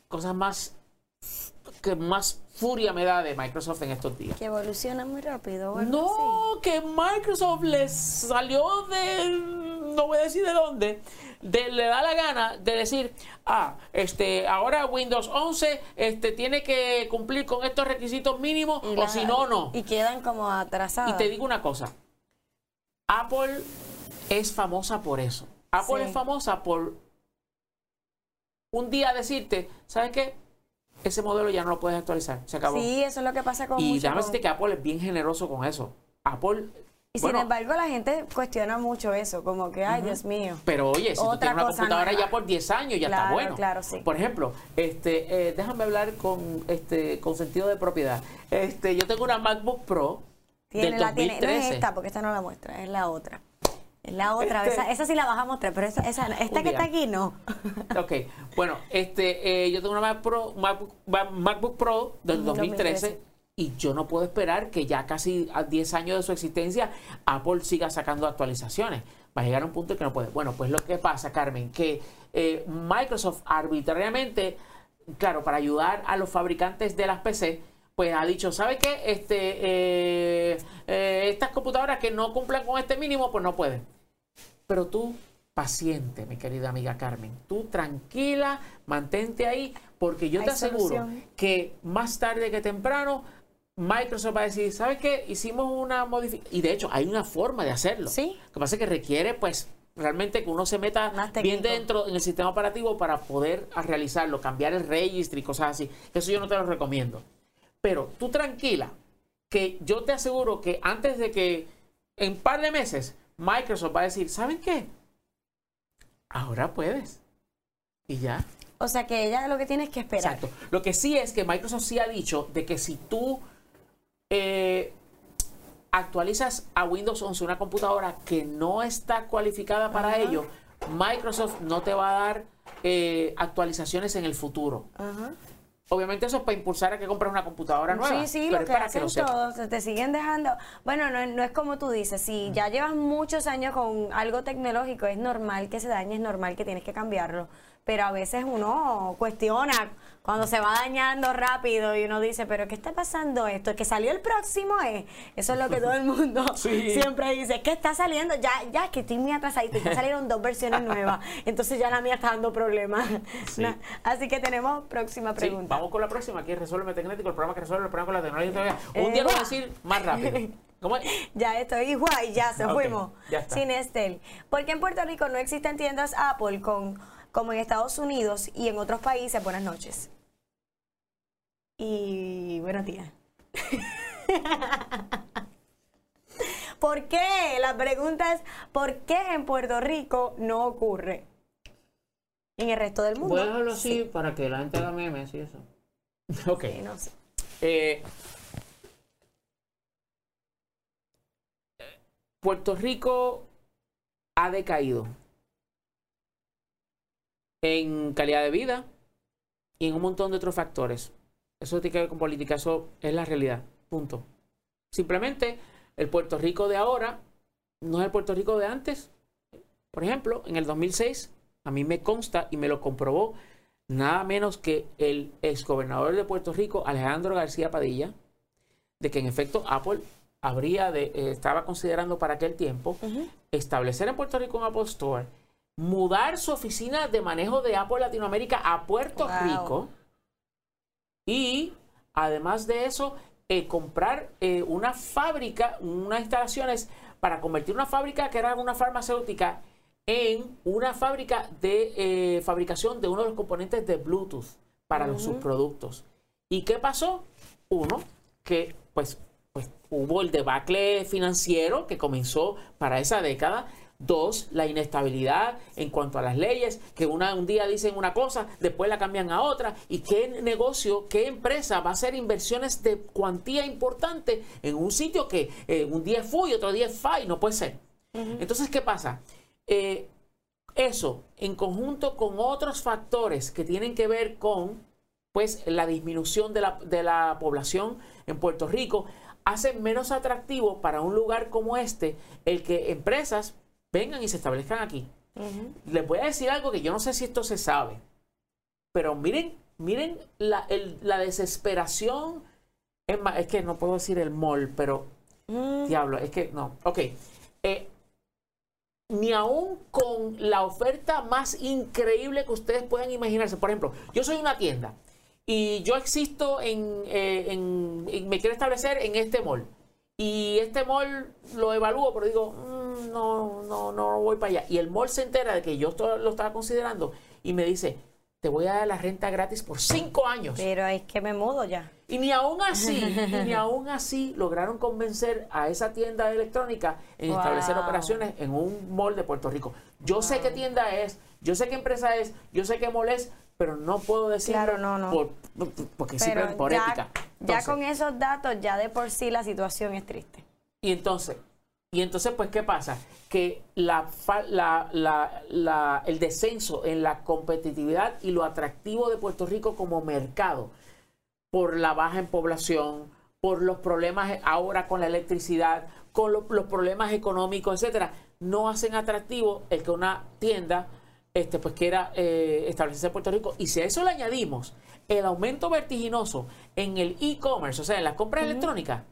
cosas más que más furia me da de Microsoft en estos días. Que evoluciona muy rápido. No, que Microsoft les salió de, no voy a decir de dónde, le da la gana de decir, ah, este, ahora Windows 11 este, tiene que cumplir con estos requisitos mínimos o si no, no. Y quedan como atrasados. Y te digo una cosa, Apple es famosa por eso. Apple Sí. es famosa por un día decirte, ¿sabes qué? Ese modelo ya no lo puedes actualizar, se acabó. Sí, eso es lo que pasa con y mucho déjame con- decirte que Apple es bien generoso con eso. Apple, Y bueno, sin embargo, la gente cuestiona mucho eso, como que, ay, Dios mío. pero oye, si tú Otra tienes una computadora ya por 10 años, ya está bueno. claro, sí. Por ejemplo, este, eh, déjame hablar con, este, con sentido de propiedad. Este, yo tengo una MacBook Pro Tiene, del la tiene, no 2013. es esta, porque esta no la muestra, es la otra. Es la otra, Este- esa, esa sí la vas a mostrar, pero esa, esa esta que está aquí no. Ok, bueno, este, eh, yo tengo una Mac Pro, MacBook, Ma- MacBook Pro del Ujú, 2013 2013. Y yo no puedo esperar que ya casi a 10 años de su existencia Apple siga sacando actualizaciones. Va a llegar a un punto en que no puede. Bueno, pues lo que pasa, Carmen, que eh, Microsoft arbitrariamente, claro, para ayudar a los fabricantes de las PC, pues ha dicho, ¿sabe qué? Este, eh, eh, estas computadoras que no cumplan con este mínimo, pues no pueden. Pero tú, paciente, mi querida amiga Carmen, tú tranquila, mantente ahí, porque yo Hay te aseguro solución. que más tarde que temprano Microsoft va a decir, ¿sabes qué? Hicimos una modificación. Y de hecho, hay una forma de hacerlo. Sí. Lo que pasa es que requiere, pues, realmente que uno se meta bien dentro en el sistema operativo para poder realizarlo, cambiar el registro y cosas así. Eso yo no te lo recomiendo. Pero tú tranquila, que yo te aseguro que antes de que en un par de meses Microsoft va a decir, ¿saben qué? Ahora puedes. Y ya. O sea que ella lo que tiene es que esperar. Exacto. Lo que sí es que Microsoft sí ha dicho de que si tú eh, actualizas a Windows 11 una computadora que no está cualificada para Ajá. ello, Microsoft no te va a dar eh, actualizaciones en el futuro. Ajá. Obviamente eso es para impulsar a que compres una computadora nueva. Sí, sí, pero lo es que para hacen lo sepas. todos, te- te siguen dejando. Bueno, no, no es como tú dices, si ya llevas muchos años con algo tecnológico, es normal que se dañe, es normal que tienes que cambiarlo. Pero a veces uno cuestiona cuando se va dañando rápido y uno dice, pero ¿qué está pasando esto? ¿Que salió el próximo? es Eso es lo que todo el mundo Sí. siempre dice, ¿qué está saliendo? Ya, ya, que estoy muy atrasadito, ya salieron dos versiones nuevas, entonces ya la mía está dando problemas. Sí. Así que tenemos próxima Sí, pregunta. vamos con la próxima, aquí Resuelve Tecnético, el programa que resuelve el programa con la tecnología. Un Eh, día lo voy a decir más rápido. ¿Cómo es? Ya estoy guay, ya se Ok, fuimos. ya está. Sin Estel. Porque en Puerto Rico no existen tiendas Apple con, como en Estados Unidos y en otros países. Buenas noches. Y buenos días. ¿Por qué? La pregunta es, ¿por qué en Puerto Rico no ocurre? En el resto del mundo. Voy a dejarlo así para que la gente haga memes y eso. Ok. Sí, no sé. Eh, Puerto Rico ha decaído en calidad de vida y en un montón de otros factores. Eso tiene que ver con política, eso es la realidad. Punto. Simplemente el Puerto Rico de ahora no es el Puerto Rico de antes. Por ejemplo, en el 2006, a mí me consta y me lo comprobó nada menos que el exgobernador de Puerto Rico, Alejandro García Padilla, de que en efecto Apple habría de, eh, estaba considerando para aquel tiempo establecer en Puerto Rico un Apple Store, mudar su oficina de manejo de Apple Latinoamérica a Puerto Wow. Rico y además de eso eh, comprar eh, una fábrica, unas instalaciones para convertir una fábrica que era una farmacéutica en una fábrica de eh, fabricación de uno de los componentes de Bluetooth para los Ujú. subproductos. ¿Y qué pasó? Uno, que pues, pues hubo el debacle financiero que comenzó para esa década. Dos, la inestabilidad en cuanto a las leyes, que una, un día dicen una cosa, después la cambian a otra. ¿Y qué negocio, qué empresa va a hacer inversiones de cuantía importante en un sitio que eh, un día es FU y otro día es FA y no puede ser? Entonces, ¿qué pasa? Eh, eso, en conjunto con otros factores que tienen que ver con pues, la disminución de la, de la población en Puerto Rico, hace menos atractivo para un lugar como este el que empresas vengan y se establezcan aquí. Les voy a decir algo que yo no sé si esto se sabe, pero miren, miren la, el- la desesperación. Es, más, es que no puedo decir el mall, pero Mm. Diablo, es que no. Ok. Eh, ni aún con la oferta más increíble que ustedes puedan imaginarse. Por ejemplo, yo soy una tienda y yo existo en, eh, en- en- me quiero establecer en este mall. Y este mall lo evalúo, pero digo, "Mm, no, no, no voy para allá. Y el mall se entera de que yo lo estaba considerando y me dice, te voy a dar la renta gratis por cinco años. Pero es que me mudo ya. Y ni aún así, ni aún así lograron convencer a esa tienda electrónica en establecer operaciones en un mall de Puerto Rico. Yo sé qué tienda es, yo sé qué empresa es, yo sé qué mall es, pero no puedo decirlo claro, no, no. Por, porque simplemente por ética. ya con esos datos, ya de por sí la situación es triste. Y entonces, y entonces, pues, ¿qué pasa? Que la, la, el descenso en la competitividad y lo atractivo de Puerto Rico como mercado, por la baja en población, por los problemas ahora con la electricidad, con los problemas económicos, etcétera, no hacen atractivo el que una tienda este, pues quiera eh, establecerse en Puerto Rico. Y si a eso le añadimos el aumento vertiginoso en el e-commerce, o sea, en las compras electrónicas,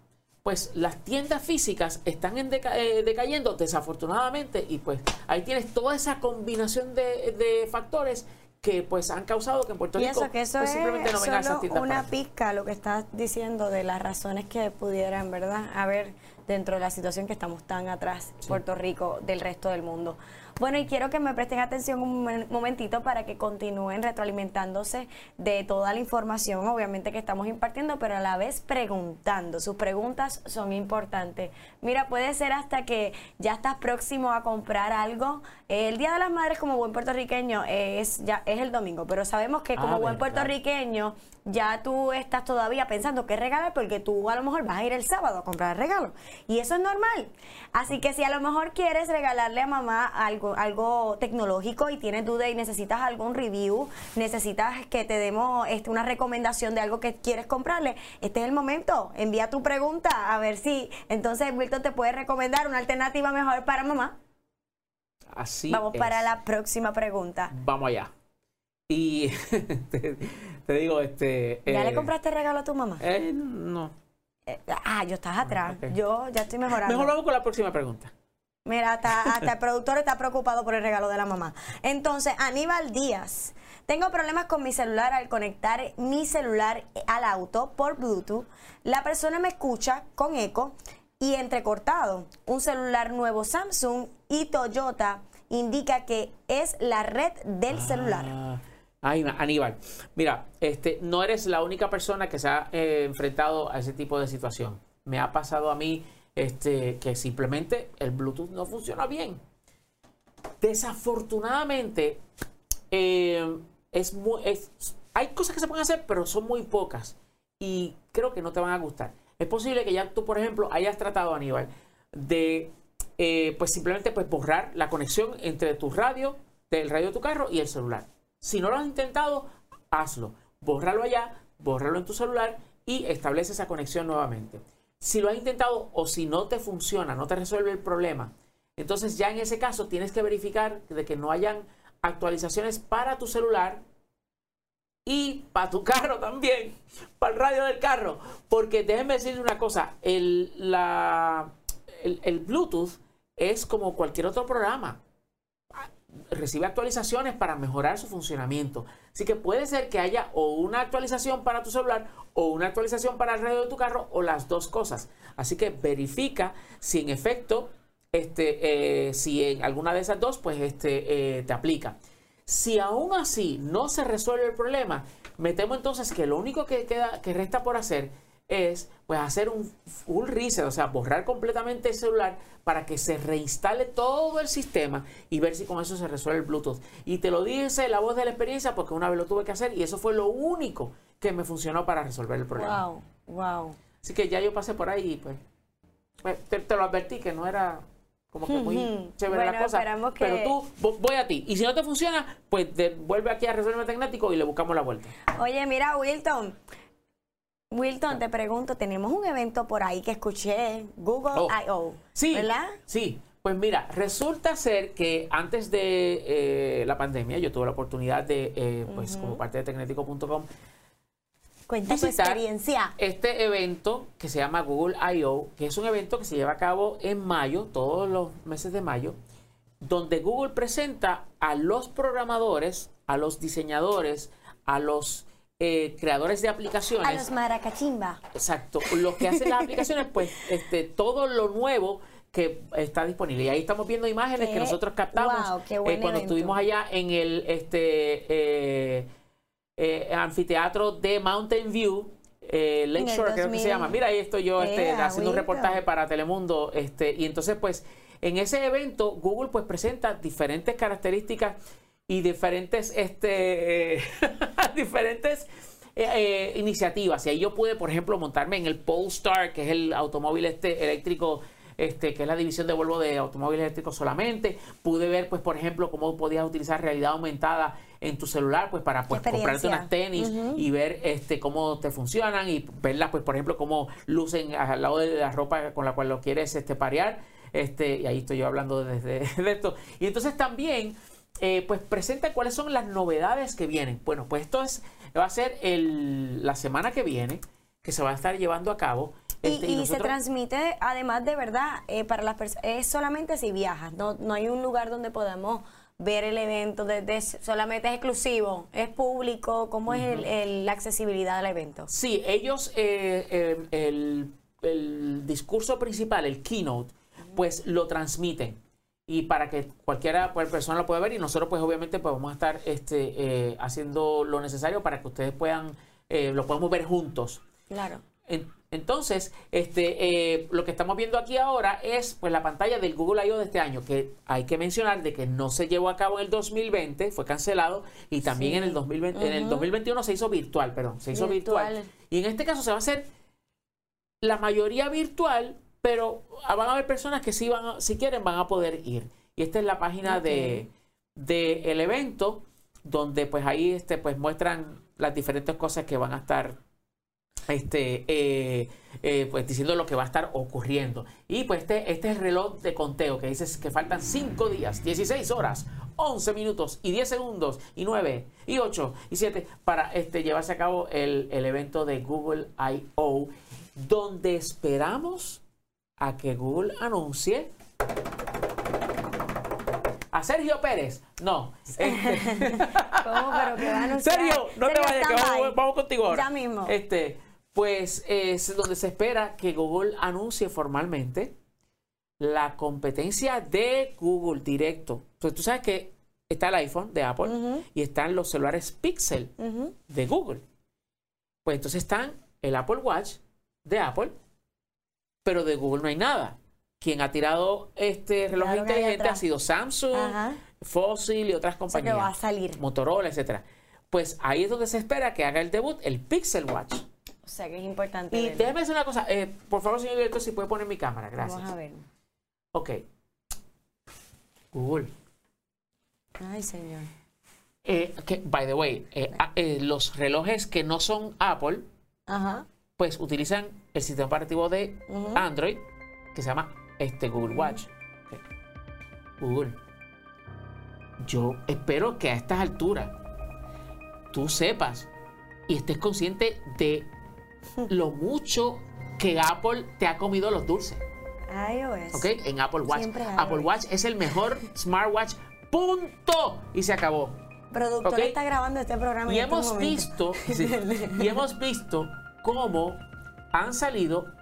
pues las tiendas físicas están en eh, decayendo desafortunadamente y pues ahí tienes toda esa combinación de, factores que pues han causado que en Puerto Rico que eso pues, simplemente no vengan esas tiendas una pizca lo que estás diciendo de las razones que pudieran verdad haber dentro de la situación que estamos tan atrás Puerto Rico del resto del mundo bueno, y quiero que me presten atención un momentito para que continúen retroalimentándose de toda la información, obviamente que estamos impartiendo, pero a la vez preguntando. Sus preguntas son importantes. Mira, puede ser hasta que ya estás próximo a comprar algo. El Día de las Madres como buen puertorriqueño es ya es el domingo, pero sabemos que como ah, buen puertorriqueño ya tú estás todavía pensando qué regalar porque tú a lo mejor vas a ir el sábado a comprar regalo y eso es normal. Así que si a lo mejor quieres regalarle a mamá algo algo tecnológico y tienes duda y necesitas algún review, necesitas que te demos este, una recomendación de algo que quieres comprarle, este es el momento. Envía tu pregunta a ver si entonces Wilton te puede recomendar una alternativa mejor para mamá. Así Vamos para la próxima pregunta. Vamos allá. Y te, digo, este... ¿Ya le eh, compraste regalo a tu mamá? Eh, no. Eh, ah, yo estás atrás. Yo ya estoy mejorando. Mejor vamos con la próxima pregunta. Mira, hasta, el productor está preocupado por el regalo de la mamá. Entonces, Aníbal Díaz. Tengo problemas con mi celular al conectar mi celular al auto por Bluetooth. La persona me escucha con eco y entrecortado. Un celular nuevo Samsung y Toyota indica que es la red del ah, celular. Ay, Aníbal, mira, este, no eres la única persona que se ha eh, enfrentado a ese tipo de situación. Me ha pasado a mí este, que simplemente el Bluetooth no funciona bien. Desafortunadamente, eh, es muy, hay cosas que se pueden hacer, pero son muy pocas. Y creo que no te van a gustar. Es posible que ya tú, por ejemplo, hayas tratado, Aníbal, de eh, pues simplemente pues, borrar la conexión entre tu radio, del radio de tu carro y el celular. Si no lo has intentado, hazlo. Bórralo allá, bórralo en tu celular y establece esa conexión nuevamente. Si lo has intentado o si no te funciona, no te resuelve el problema, entonces ya en ese caso tienes que verificar de que no hayan actualizaciones para tu celular y para tu carro también, para el radio del carro. Porque déjenme decirles una cosa, el, el Bluetooth es como cualquier otro programa recibe actualizaciones para mejorar su funcionamiento. Así que puede ser que haya o una actualización para tu celular o una actualización para el radio de tu carro o las dos cosas. Así que verifica si en efecto, este, eh, si en alguna de esas dos, pues este, eh, te aplica. Si aún así no se resuelve el problema, me temo entonces que lo único que, queda, que resta por hacer es pues hacer un full reset, o sea, borrar completamente el celular para que se reinstale todo el sistema y ver si con eso se resuelve el Bluetooth. Y te lo dice la voz de la experiencia porque una vez lo tuve que hacer y eso fue lo único que me funcionó para resolver el problema. Wow, wow. Así que ya yo pasé por ahí y pues, pues te, lo advertí que no era como que muy chévere la cosa. Pero tú, voy a ti. Y si no te funciona, pues vuelve aquí a Resuelve Tecnético y le buscamos la vuelta. Oye, mira, Wilton, Wilton, te pregunto, tenemos un evento por ahí que escuché, Google oh. I.O. Sí, ¿verdad? Sí, pues mira, resulta ser que antes de eh, la pandemia yo tuve la oportunidad de, eh, pues como parte de tecnético.com, Cuenta tu experiencia. Este evento que se llama Google I.O., que es un evento que se lleva a cabo en mayo, todos los meses de mayo, donde Google presenta a los programadores, a los diseñadores, a los eh, creadores de aplicaciones. A los maracachimba. Exacto. Los que hacen las aplicaciones, pues este, todo lo nuevo que está disponible. Y ahí estamos viendo imágenes que nosotros captamos eh, cuando estuvimos allá en el este eh, eh, anfiteatro de Mountain View. Lakeshore, creo que se llama. Mira, ahí estoy yo este, haciendo un reportaje para Telemundo. Este, y entonces, pues, en ese evento, Google pues presenta diferentes características y diferentes, este, diferentes iniciativas. Y ahí yo pude, por ejemplo, montarme en el Polestar, que es el automóvil este eléctrico este, que es la división de Volvo de automóviles eléctricos solamente. Pude ver, pues, por ejemplo, cómo podías utilizar realidad aumentada en tu celular, pues, para pues, comprarte unas tenis y ver este, cómo te funcionan y verlas, pues, por ejemplo, cómo lucen al lado de la ropa con la cual lo quieres este, parear. Este, y ahí estoy yo hablando desde de esto. Y entonces también, eh, pues, presenta cuáles son las novedades que vienen. Bueno, pues esto es, va a ser el, la semana que viene que se va a estar llevando a cabo este, y, se transmite, además de verdad, eh, para las personas, es solamente si viajas, no, no hay un lugar donde podamos ver el evento, solamente es exclusivo, es público, ¿cómo es el, la accesibilidad al evento? Sí, ellos, eh, eh, el, el, discurso principal, el keynote, pues lo transmiten y para que cualquiera pues, persona lo pueda ver y nosotros pues obviamente pues vamos a estar este, haciendo lo necesario para que ustedes puedan, lo podamos ver juntos. Claro. Entonces, este, eh, lo que estamos viendo aquí ahora es pues la pantalla del Google I.O. de este año, que hay que mencionar de que no se llevó a cabo en el 2020, fue cancelado, y también en el 2020, en el 2021 se hizo virtual, perdón, se hizo virtual. Y en este caso se va a hacer la mayoría virtual, pero van a haber personas que sí van, si quieren, van a poder ir. Y esta es la página de, el evento, donde pues ahí este, pues muestran las diferentes cosas que van a estar este, eh, eh, pues diciendo lo que va a estar ocurriendo. Y pues este, este es el reloj de conteo que dice que faltan 5 días, 16 horas, 11 minutos y 10 segundos y 9 y 8 y 7 para este, llevarse a cabo el, el evento de Google I.O. donde esperamos a que Google anuncie a Sergio Pérez. No. Este, ¿Cómo? Pero que va a anunciar. Sergio, no te vayas, que vamos, vamos, contigo ahora. Ya mismo. Este, pues es donde se espera que Google anuncie formalmente la competencia de Google directo. Entonces tú sabes que está el iPhone de Apple y están los celulares Pixel de Google. Pues entonces están el Apple Watch de Apple, pero de Google no hay nada. Quien ha tirado este reloj inteligente ha sido Samsung, Fossil y otras compañías. va a salir. Motorola, etcétera. Pues ahí es donde se espera que haga el debut el Pixel Watch. O sea que es importante. Y déjeme decir una cosa. Eh, por favor, señor director, si puede poner mi cámara. Gracias. Vamos a ver. Ok. Google. Ay, señor. Eh, que, by the way, eh, ah, los relojes que no son Apple, pues utilizan el sistema operativo de Android que se llama este Google Watch. Google. Yo espero que a estas alturas tú sepas y estés consciente de lo mucho que Apple te ha comido los dulces. iOS. ¿Ok? En Apple Watch. Apple Watch es el mejor smartwatch. Punto. Y se acabó. Productor está grabando este programa. Y este hemos visto, y hemos visto cómo han salido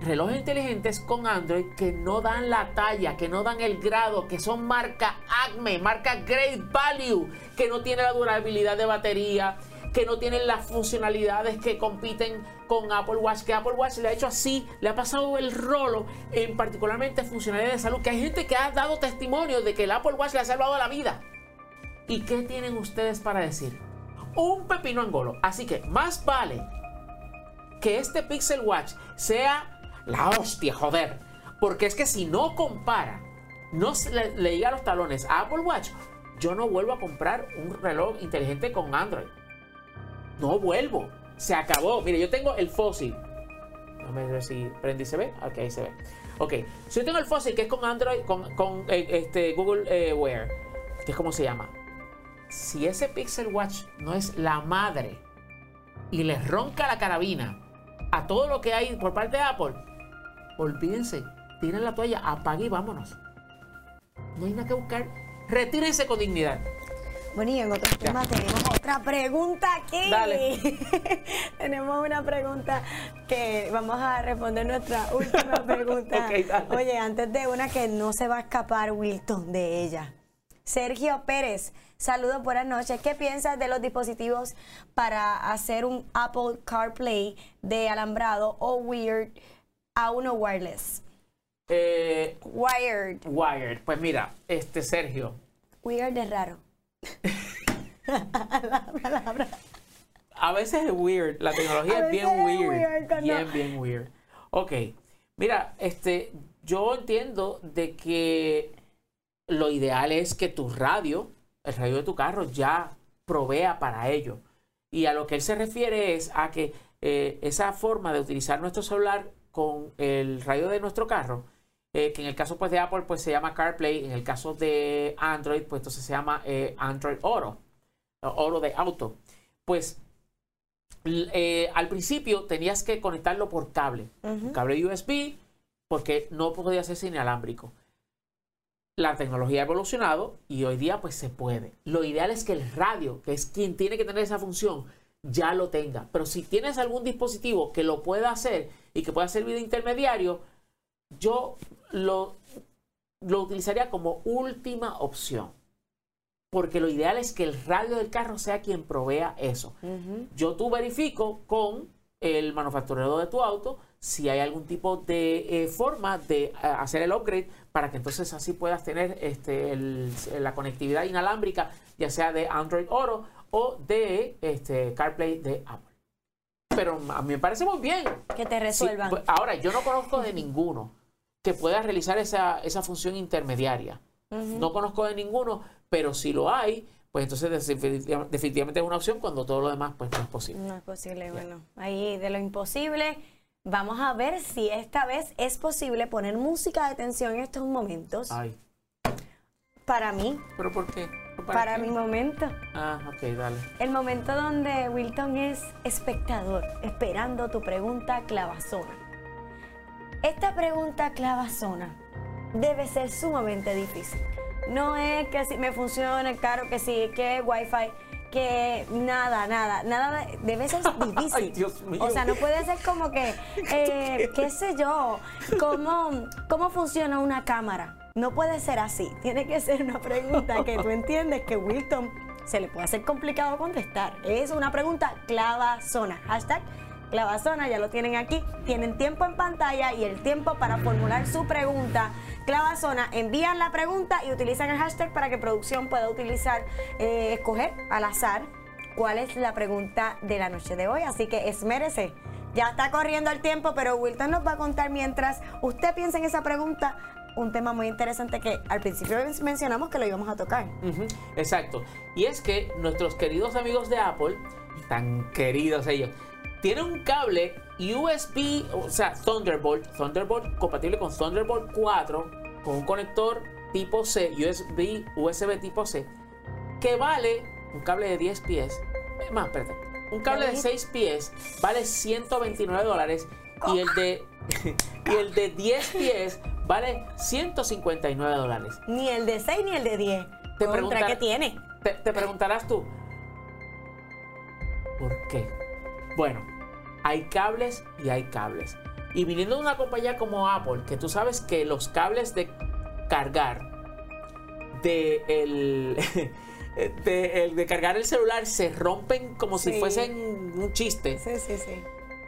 relojes inteligentes con Android que no dan la talla, que no dan el grado, que son marca Acme, marca Great Value, que no tiene la durabilidad de batería, que no tienen las funcionalidades que compiten con Apple Watch, que Apple Watch le ha hecho así, le ha pasado el rolo en particularmente funcionalidades de salud, que hay gente que ha dado testimonio de que el Apple Watch le ha salvado la vida. ¿Y qué tienen ustedes para decir? Un pepino angolo. Así que más vale que este Pixel Watch sea la hostia, joder. Porque es que si no compara, no le, le llega los talones a Apple Watch, yo no vuelvo a comprar un reloj inteligente con Android no vuelvo. Se acabó. Mire, yo tengo el fósil. a ver si prende y se ve. Ok, ahí se ve. Ok, si yo tengo el fósil que es con Android, con, eh, este, Google eh, Wear, que es como se llama. Si ese Pixel Watch no es la madre y le ronca la carabina a todo lo que hay por parte de Apple, olvídense, tiren la toalla, apague y vámonos. No hay nada que buscar. Retírense con dignidad. Bueno, y en otros temas tenemos otra pregunta aquí. Dale. tenemos una pregunta que vamos a responder nuestra última pregunta. Dale. Oye, antes de una que no se va a escapar Wilton de ella. Sergio Pérez, saludos, buenas noches. ¿Qué piensas de los dispositivos para hacer un Apple CarPlay de alambrado o Weird a uno wireless? Eh, Wired. Wired. Pues mira, este Sergio, Weird es raro. a veces es weird, la tecnología es bien es weird, weird cuando- bien, bien weird. Ok, mira, este, yo entiendo de que lo ideal es que tu radio, el radio de tu carro, ya provea para ello. Y a lo que él se refiere es a que eh, esa forma de utilizar nuestro celular con el radio de nuestro carro, eh, que en el caso pues de Apple pues se llama CarPlay, en el caso de Android pues entonces se llama eh, Android Auto, o Auto de auto. Pues al principio tenías que conectarlo por cable, cable USB, porque no podía ser inalámbrico. La tecnología ha evolucionado y hoy día pues se puede. Lo ideal es que el radio, que es quien tiene que tener esa función, ya lo tenga. Pero si tienes algún dispositivo que lo pueda hacer y que pueda servir de intermediario, yo lo, lo utilizaría como última opción. Porque lo ideal es que el radio del carro sea quien provea eso. Yo tú verifico con el manufacturero de tu auto si hay algún tipo de eh, forma de eh, hacer el upgrade para que entonces así puedas tener este, el- la conectividad inalámbrica, ya sea de Android Auto o de este, CarPlay de Apple. Pero a mí me parece muy bien. Que te resuelvan. pues, ahora, yo no conozco de ninguno que pueda realizar esa, esa función intermediaria. No conozco de ninguno, pero si lo hay, pues entonces definitiva- definitivamente es una opción cuando todo lo demás pues no es posible. No es posible, bueno, ahí de lo imposible. Vamos a ver si esta vez es posible poner música de tensión en estos momentos. Ay, Para mí, ¿pero por qué? para, qué? mi momento. Ah, ok, dale. El momento donde Wilton es espectador, esperando tu pregunta clavazona. Esta pregunta clavazona debe ser sumamente difícil. No es que si me funciona, claro que sí, que Wi-Fi, que nada, nada, nada, de- debe ser difícil. Ay, Dios mío. O sea, no puede ser como que, eh, qué sé yo, cómo, cómo funciona una cámara. No puede ser así. Tiene que ser una pregunta que tú entiendes que Wilton se le puede hacer complicado contestar. Es una pregunta clavazona. Hashtag clavazona, ya lo tienen aquí. Tienen tiempo en pantalla y el tiempo para formular su pregunta. Clavazona, envían la pregunta y utilizan el hashtag para que producción pueda utilizar, eh, escoger al azar cuál es la pregunta de la noche de hoy. Así que esmérese. Ya está corriendo el tiempo, pero Wilton nos va a contar mientras usted piensa en esa pregunta un tema muy interesante que al principio mencionamos que lo íbamos a tocar. Exacto. Y es que nuestros queridos amigos de Apple, tan queridos ellos, tienen un cable USB, o sea, Thunderbolt, Thunderbolt compatible con Thunderbolt 4, con un conector tipo C, USB, USB tipo C, que vale un cable de 10 pies, es más, espérate, un cable de 6 pies vale 129 dólares y el de y el de 10 pies vale 159 dólares. Ni el de 6 ni el de 10. Te Contra, ¿qué tiene? Te, te preguntarás tú, ¿por qué? Bueno, hay cables y hay cables. Y viniendo de una compañía como Apple, que tú sabes que los cables de cargar, de, el, de, el de cargar el celular se rompen como Sí. si fuesen un chiste. Sí, sí, sí.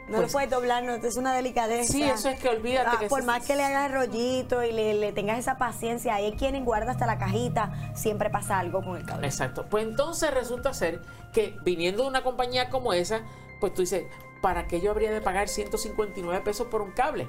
No Pues- lo puedes doblar, no, es una delicadeza. Sí, eso es que olvídate Ah, que por más que le hagas rollito y le, le tengas esa paciencia, hay quien guarda hasta la cajita, siempre pasa algo con el cable. Exacto. Pues entonces resulta ser que viniendo de una compañía como esa, pues tú dices, ¿para qué yo habría de pagar 159 pesos por un cable?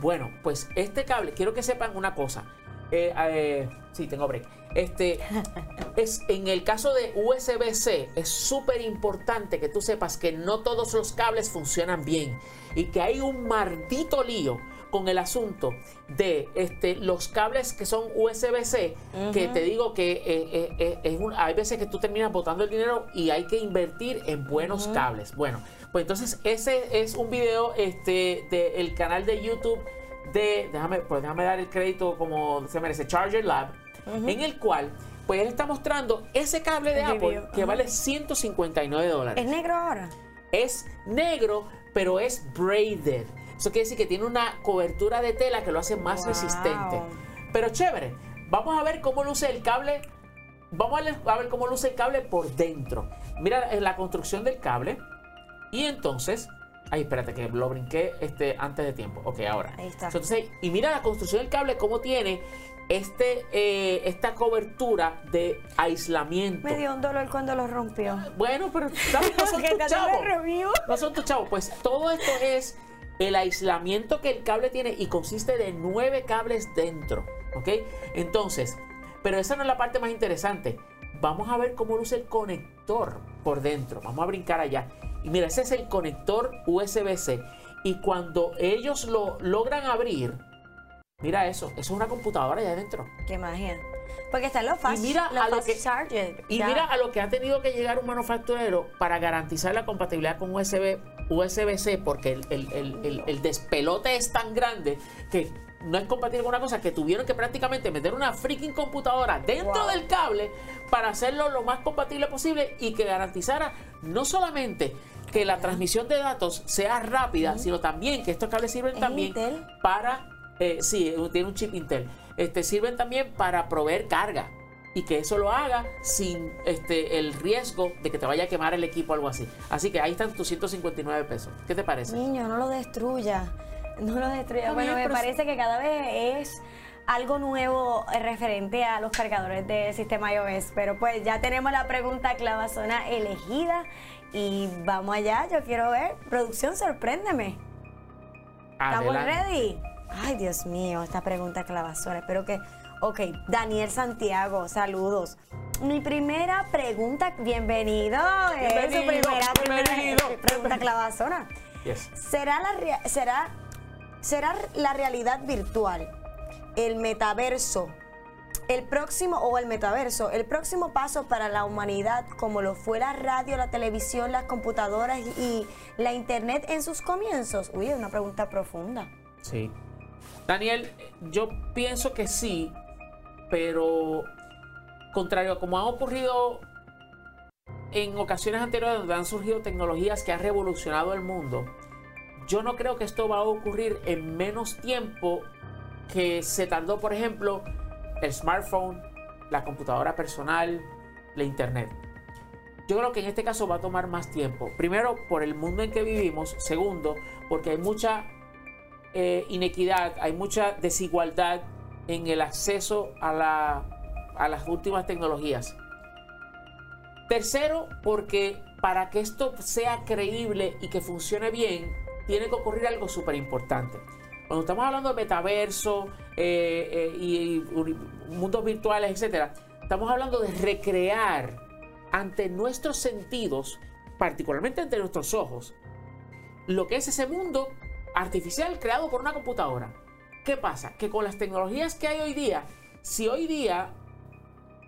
Bueno, pues este cable, quiero que sepan una cosa. Eh, eh, sí, tengo break. Este, es, en el caso de USB-C, es súper importante que tú sepas que no todos los cables funcionan bien y que hay un maldito lío con el asunto de este, los cables que son USB-C, que te digo que eh, es un- hay veces que tú terminas botando el dinero y hay que invertir en buenos cables. Bueno, pues entonces ese es un video este, del canal de YouTube de, déjame, pues déjame dar el crédito como se merece, Charger Lab, en el cual, pues él está mostrando ese cable de El Apple video, que ajá. vale 159 dólares. ¿Es negro ahora? Es negro, pero es braided. Eso quiere decir que tiene una cobertura de tela que lo hace más Wow. resistente. Pero chévere. Vamos a ver cómo luce el cable. Vamos a ver- cómo luce el cable por dentro. Mira la construcción del cable. Y entonces. Ay, espérate, que lo brinqué este, antes de tiempo. Ok, ahora. Ahí está. Entonces, y mira la construcción del cable, cómo tiene este, eh, esta cobertura de aislamiento. Me dio un dolor cuando lo rompió. Bueno, pero no son tus chavos. No son tus chavos. Pues todo esto es el aislamiento que el cable tiene y consiste de nueve cables dentro. ¿Ok? Entonces, pero esa no es la parte más interesante. Vamos a ver cómo luce el conector por dentro. Vamos a brincar allá. Y mira, ese es el conector USB-C. Y cuando ellos lo logran abrir, mira eso. Eso es una computadora allá adentro. Qué magia. Porque están los fast, mira los a lo que-. Y ya. mira a lo que ha tenido que llegar un manufacturero para garantizar la compatibilidad con USB, USB-C, porque el, el- el- el- el despelote es tan grande que no es compatible con una cosa que tuvieron que prácticamente meter una freaking computadora dentro Wow. del cable para hacerlo lo más compatible posible y que garantizara no solamente que la transmisión de datos sea rápida, sino también que estos cables sirven ¿Es también Intel? para, eh, sí, tiene un chip Intel, este, sirven también para proveer carga y que eso lo haga sin este, el riesgo de que te vaya a quemar el equipo o algo así. Así que ahí están tus 159 pesos. ¿Qué te parece? Niño, no lo destruya. No lo destruya. Bueno, me parece que cada vez es algo nuevo referente a los cargadores del sistema iOS. Pero pues ya tenemos la pregunta clavazona elegida y vamos allá. Yo quiero ver. Producción, sorpréndeme. ¿Estamos ready? Ay, Dios mío, esta pregunta clavazona. Espero que. Ok, Daniel Santiago, saludos. Mi primera pregunta, bienvenido. Es su Bienvenido, primera, bienvenido. pregunta clavazona. Yes. ¿Será la, será, ¿Será la realidad virtual, el metaverso, el próximo, o el metaverso, el próximo paso para la humanidad como lo fue la radio, la televisión, las computadoras y la internet en sus comienzos? Uy, es una pregunta profunda. Sí. Daniel, yo pienso que sí, pero contrario a como ha ocurrido en ocasiones anteriores donde han surgido tecnologías que han revolucionado el mundo, yo no creo que esto va a ocurrir en menos tiempo que se tardó, por ejemplo, el smartphone, la computadora personal, la internet. Yo creo que en este caso va a tomar más tiempo. Primero, por el mundo en que vivimos. Segundo, porque hay mucha eh, inequidad, hay mucha desigualdad en el acceso a, a las últimas tecnologías. Tercero, porque para que esto sea creíble y que funcione bien, tiene que ocurrir algo súper importante. Cuando estamos hablando de metaverso eh, eh, y, mundos virtuales, etcétera, estamos hablando de recrear ante nuestros sentidos, particularmente ante nuestros ojos, lo que es ese mundo artificial creado por una computadora. ¿Qué pasa? Que con las tecnologías que hay hoy día, si hoy día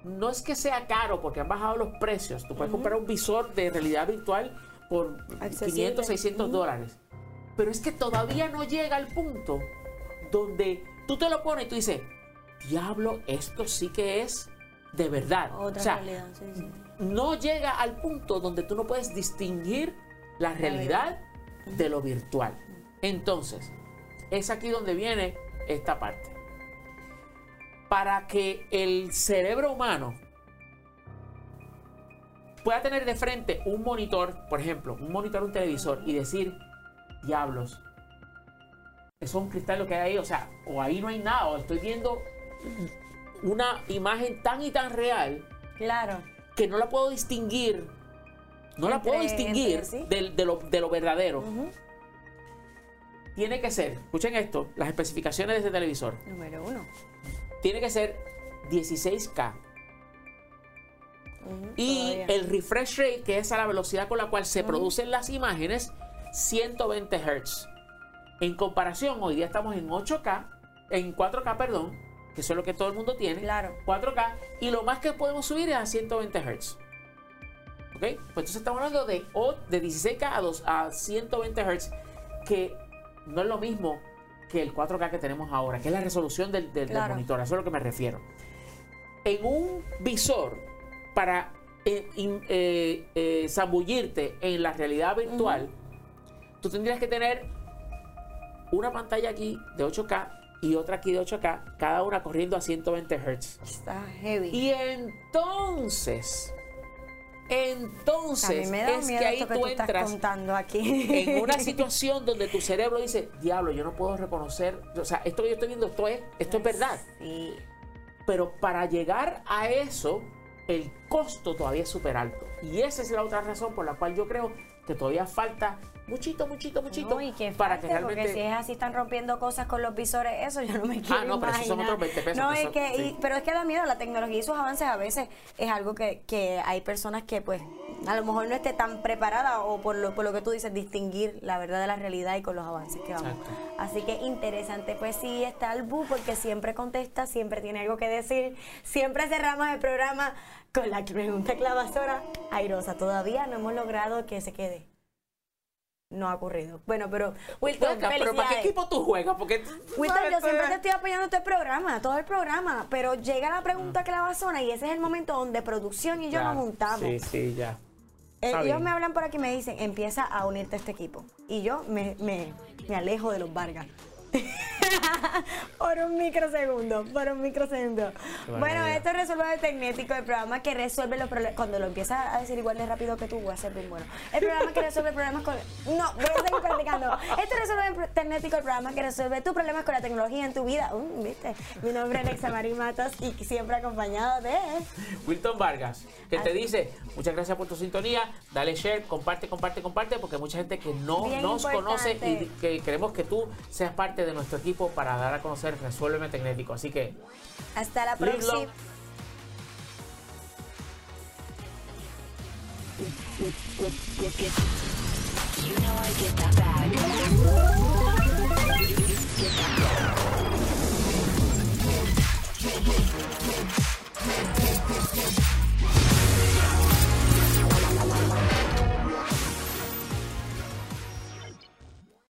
no es que sea caro porque han bajado los precios, tú puedes comprar un visor de realidad virtual por Accesible. 500, 600 Ujú. dólares. Pero es que todavía no llega al punto donde tú te lo pones y tú dices, diablo, esto sí que es de verdad. Otra o sea, realidad, sí, sí. no llega al punto donde tú no puedes distinguir la realidad de lo virtual. Entonces, es aquí donde viene esta parte. Para que el cerebro humano pueda tener de frente un monitor, por ejemplo, un monitor, un televisor, y decir, diablos, eso es un cristal lo que hay ahí, o sea, o ahí no hay nada, o estoy viendo una imagen tan y tan real Claro. que no la puedo distinguir, no la puedo distinguir entre sí. del- de, lo, de lo verdadero. Tiene que ser, escuchen esto, las especificaciones de este televisor. Número uno. Tiene que ser 16K. Ujú, Y todavía. el refresh rate, que es a la velocidad con la cual se producen las imágenes, 120 Hz. En comparación, hoy día estamos en 8K, en 4K, perdón, que eso es lo que todo el mundo tiene. Claro. 4K, y lo más que podemos subir es a 120 Hz. ¿Ok? Pues entonces estamos hablando de, de 16K a, dos- a 120 Hz, que no es lo mismo que el 4K que tenemos ahora, que es la resolución del, del- del Claro. monitor, a eso es a lo que me refiero. en un visor para eh, eh, eh, zambullirte en la realidad virtual, tú tendrías que tener una pantalla aquí de 8K y otra aquí de 8K, cada una corriendo a 120 Hz. Está heavy. Y entonces, entonces, es que ahí que tú tú estás entras contando aquí. en una situación donde tu cerebro dice, diablo, yo no puedo reconocer, o sea, esto que yo estoy viendo, esto es, esto es verdad. Sí. Pero para llegar a eso, el costo todavía es súper alto. Y esa es la otra razón por la cual yo creo que todavía falta muchito, muchito, muchito No, y que para que realmente... porque si es así están rompiendo cosas con los visores, eso yo no me quiero Ah, no, pero esos son imaginar. otros 20 pesos, No, que es son- que, y- pero es que da miedo la tecnología y sus avances a veces es algo que, que hay personas que pues a lo mejor no esté tan preparada o por lo, por lo que tú dices, distinguir la verdad de la realidad y con los avances que vamos. Exacto. Así que interesante, pues sí, está el Bu porque siempre contesta, siempre tiene algo que decir, siempre cerramos el programa con la pregunta clavazora airosa. Todavía no hemos logrado que se quede. No ha ocurrido. Bueno, pero Wilton, Venga, pero ¿para qué equipo tú juegas? Porque tú Wilton, sabes, yo siempre te estoy apoyando el programa, todo el programa, pero llega la pregunta Mm. clavazona y ese es el momento donde producción y yo Ya, nos juntamos. Sí, sí, ya. Eh, ellos me hablan por aquí y me dicen, empieza a unirte a este equipo. Y yo me, me, me alejo de los Vargas. por un microsegundo, por un microsegundo. Bueno, barbaridad. esto es Resuelve Tecnético, el programa que resuelve los problemas. Cuando lo empiezas a decir igual de rápido que tú, voy a ser bien bueno. El programa que resuelve problemas con. No, voy a seguir practicando. Esto es Resuelve Tecnético, el programa que resuelve tus problemas con la tecnología en tu vida. Uh, ¿Viste? Mi nombre es Alexa Marín Matos y siempre acompañado de. Wilton Vargas, que te Así. dice, muchas gracias por tu sintonía, dale share, comparte, comparte, comparte, porque hay mucha gente que no Bien nos conoce importante. y que queremos que tú seas parte de nuestro equipo para dar a conocer Resuélveme Tecnético. Así que, Hasta la próxima.